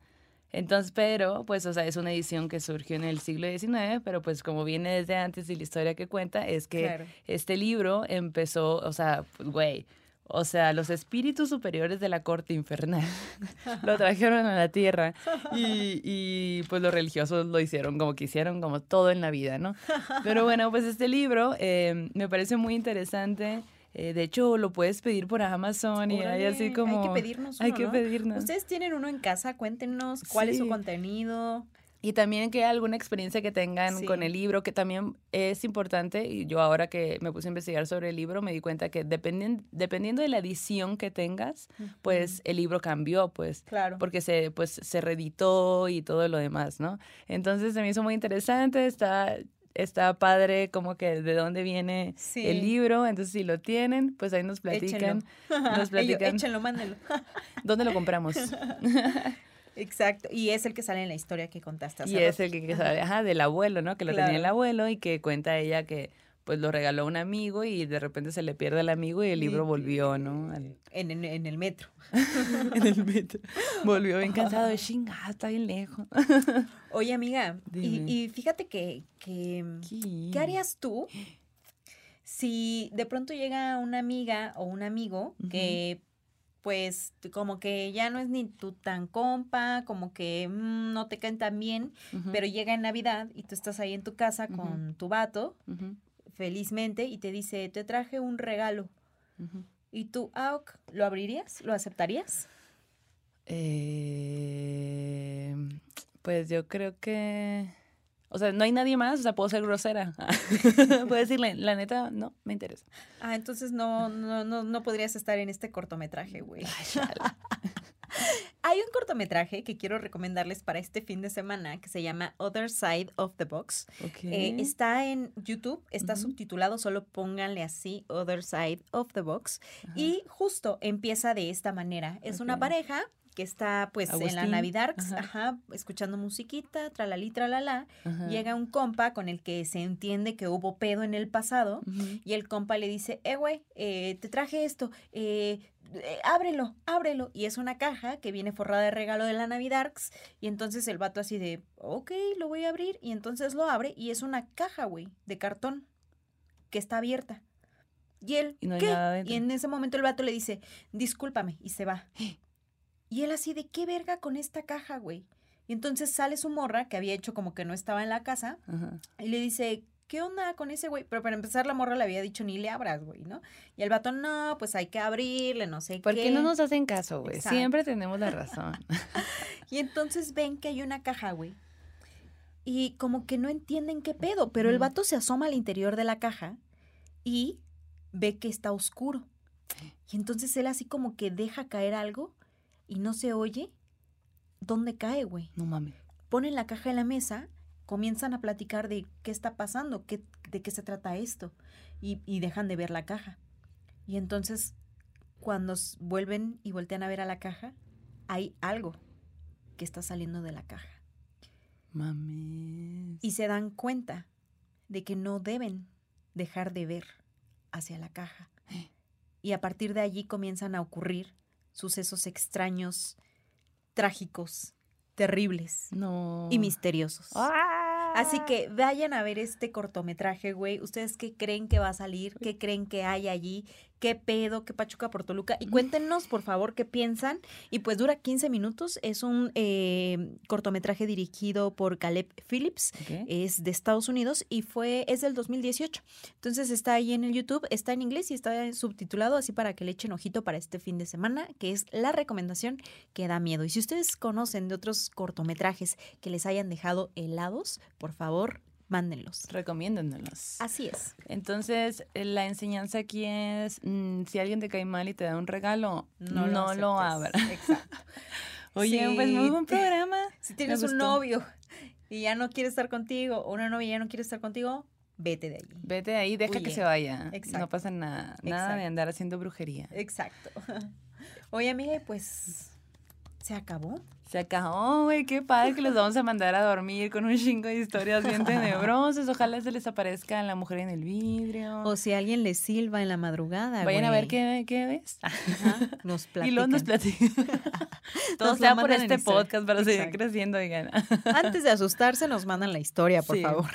Entonces, pero, pues, o sea, es una edición que surgió en el siglo XIX, pero pues como viene desde antes y la historia que cuenta es que este libro empezó, o sea, pues, güey, o sea, los espíritus superiores de la corte infernal [LAUGHS] lo trajeron a la tierra y, y, pues los religiosos lo hicieron como quisieron, como todo en la vida, ¿no? Pero bueno, pues este libro eh, me parece muy interesante. Eh, de hecho, lo puedes pedir por Amazon y hay así como... Hay que pedirnos uno, Hay que pedirnos. Ustedes tienen uno en casa, cuéntenos cuál es su contenido. Y también que alguna experiencia que tengan con el libro, que también es importante, y yo ahora que me puse a investigar sobre el libro, me di cuenta que dependien, dependiendo de la edición que tengas, pues el libro cambió, pues. Claro. Porque se, pues, se reeditó y todo lo demás, ¿no? Entonces se me hizo muy interesante, está está padre como que de dónde viene el libro. Entonces, si lo tienen, pues ahí nos platican. [LAUGHS] Nos platican. Échenlo, mándenlo. [LAUGHS] ¿Dónde lo compramos? [LAUGHS] Exacto, y es el que sale en la historia que contaste. y es el que, sale, ajá, del abuelo, ¿no? Que lo tenía el abuelo y que cuenta ella que pues lo regaló un amigo y de repente se le pierde el amigo y el libro volvió, ¿no? En, en, el metro. [LAUGHS] en el metro. Volvió bien cansado de chingada, está bien lejos. [LAUGHS] Oye, amiga, y, fíjate que, que ¿qué? harías tú si de pronto llega una amiga o un amigo que pues como que ya no es ni tu tan compa, como que mm, no te caen tan bien, pero llega en Navidad y tú estás ahí en tu casa con tu vato felizmente y te dice, te traje un regalo. ¿Y tú, Auk, lo abrirías? ¿Lo aceptarías? Eh, pues yo creo que... O sea, no hay nadie más, o sea, puedo ser grosera. [LAUGHS] puedo decirle, la neta, no, me interesa. Ah, entonces no, no, no, no podrías estar en este cortometraje, güey. [LAUGHS] Hay un cortometraje que quiero recomendarles para este fin de semana que se llama Other Side of the Box. Eh, está en YouTube, está subtitulado, solo pónganle así, Other Side of the Box. Y justo empieza de esta manera. Es una pareja que está pues en la Navidad, ajá. escuchando musiquita, tralalí, tralala, llega un compa con el que se entiende que hubo pedo en el pasado y el compa le dice, eh, güey, eh, te traje esto, eh, eh, ábrelo, ábrelo. Y es una caja que viene forrada de regalo de la Navidad. Y entonces el vato así de, ok, lo voy a abrir. Y entonces lo abre y es una caja, güey, de cartón que está abierta. Y él, y ¿qué? Y en ese momento el vato le dice, discúlpame, y se va. Y él así de, ¿qué verga con esta caja, güey? Y entonces sale su morra, que había hecho como que no estaba en la casa, y le dice, ¿qué onda con ese güey? Pero para empezar, la morra le había dicho, ni le abras, güey, ¿no? Y el vato, no, pues hay que abrirle, no sé qué. ¿Por qué no nos hacen caso, güey? Siempre tenemos la razón. [LAUGHS] y entonces ven que hay una caja, güey. Y como que no entienden qué pedo, pero el vato se asoma al interior de la caja y ve que está oscuro. Y entonces él así como que deja caer algo y no se oye ¿dónde cae, güey? No mames. Ponen la caja en la mesa, comienzan a platicar de qué está pasando, qué, de qué se trata esto, y, y dejan de ver la caja. Y entonces, cuando vuelven y voltean a ver a la caja, hay algo que está saliendo de la caja. Mames. Y se dan cuenta de que no deben dejar de ver hacia la caja. Y a partir de allí comienzan a ocurrir sucesos extraños, trágicos, terribles No. y misteriosos. ¡Ah! Así que vayan a ver este cortometraje, güey. ¿Ustedes qué creen que va a salir? ¿Qué creen que hay allí? ¿Qué pedo? ¿Qué pachuca por Toluca? Y cuéntenos, por favor, qué piensan. Y pues dura 15 minutos. Es un eh, cortometraje dirigido por Caleb Phillips. Es de Estados Unidos y fue es del 2018. Entonces está ahí en el YouTube, está en inglés y está subtitulado así para que le echen ojito para este fin de semana, que es la recomendación que da miedo. Y si ustedes conocen de otros cortometrajes que les hayan dejado helados, por favor, mándenlos. Recomiéndennos. Así es. Entonces, eh, la enseñanza aquí es, mm, si alguien te cae mal y te da un regalo, no, No lo, lo abras. Exacto. [LAUGHS] Oye, Sí. pues muy buen programa. Si tienes un novio y ya no quiere estar contigo, o una novia ya no quiere estar contigo, vete de allí. Vete de ahí, deja que se vaya. No Exacto. pasa nada. Nada de andar haciendo brujería. Exacto. [LAUGHS] Oye, amiga, pues se acabó. Se acabó, güey, qué padre que los vamos a mandar a dormir con un chingo de historias bien [LAUGHS] tenebrosas. Ojalá se les aparezca la mujer en el vidrio. O si alguien les silba en la madrugada. Vayan a ver qué, qué ves. Ajá, [LAUGHS] nos Y luego nos platican. platican. [LAUGHS] Todo Nos sea por este podcast para seguir creciendo, oigan. Antes de asustarse, nos mandan la historia, por Sí. favor.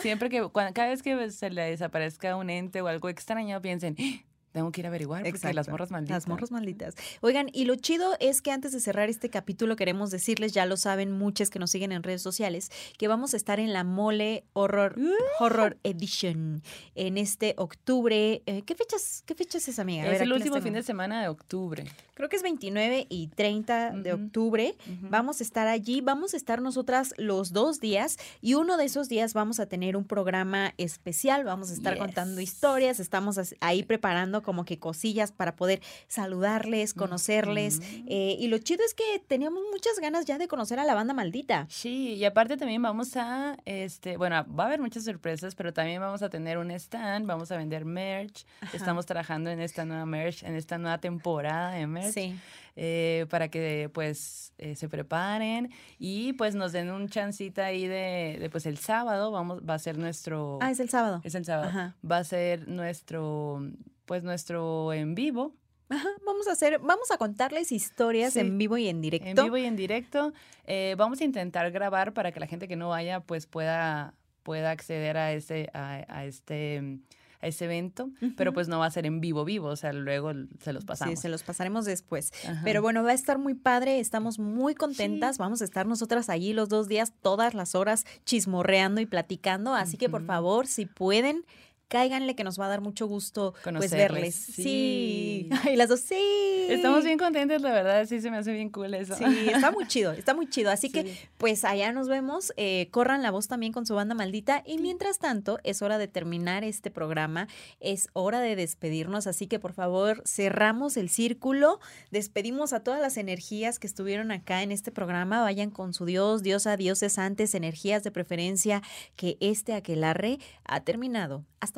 Siempre que, cuando, cada vez que se le desaparezca un ente o algo extraño, piensen, "Ah, tengo que ir a averiguar porque las Exacto. morras malditas. Las morras malditas. Oigan, y lo chido es que antes de cerrar este capítulo queremos decirles, ya lo saben muchos que nos siguen en redes sociales, que vamos a estar en la Mole Horror, Horror Edition en este octubre. Eh, ¿Qué fechas, qué fecha es amiga? A Es ver, el las último fin de semana de octubre. Creo que es 29 y 30 de octubre. Vamos a estar allí, vamos a estar nosotras los dos días y uno de esos días vamos a tener un programa especial, vamos a estar Yes. contando historias, estamos ahí preparando como que cosillas para poder saludarles, conocerles. Eh, y lo chido es que teníamos muchas ganas ya de conocer a la banda maldita. Sí, y aparte también vamos a, este, bueno, va a haber muchas sorpresas, pero también vamos a tener un stand, vamos a vender merch. Estamos trabajando en esta nueva merch, en esta nueva temporada de merch. Sí. eh, para que pues eh, se preparen y pues nos den un chancita ahí de, de, pues el sábado vamos va a ser nuestro Ah, es el sábado. es el sábado Ajá. va a ser nuestro pues nuestro en vivo Ajá, vamos a hacer, vamos a contarles historias Sí. en vivo y en directo. en vivo y en directo Eh, vamos a intentar grabar para que la gente que no vaya pues pueda pueda acceder a ese a, a este a ese evento, pero pues no va a ser en vivo vivo, o sea, luego se los Sí, pasamos. se los pasaremos después. Ajá. Pero bueno, va a estar muy padre, estamos muy contentas, vamos a estar nosotras allí los dos días, todas las horas, chismorreando y platicando, así que por favor, si pueden, cáiganle que nos va a dar mucho gusto pues verles. Sí. sí. Y las dos, sí. Estamos bien contentos, la verdad, sí se me hace bien cool eso. Sí, está muy chido, está muy chido. Así que, pues allá nos vemos. eh, corran la voz también con su banda maldita. Y mientras tanto, es hora de terminar este programa. Es hora de despedirnos. Así que, por favor, cerramos el círculo. Despedimos a todas las energías que estuvieron acá en este programa. Vayan con su Dios, diosa, dioses antes, energías de preferencia. Que este aquelarre ha terminado. Hasta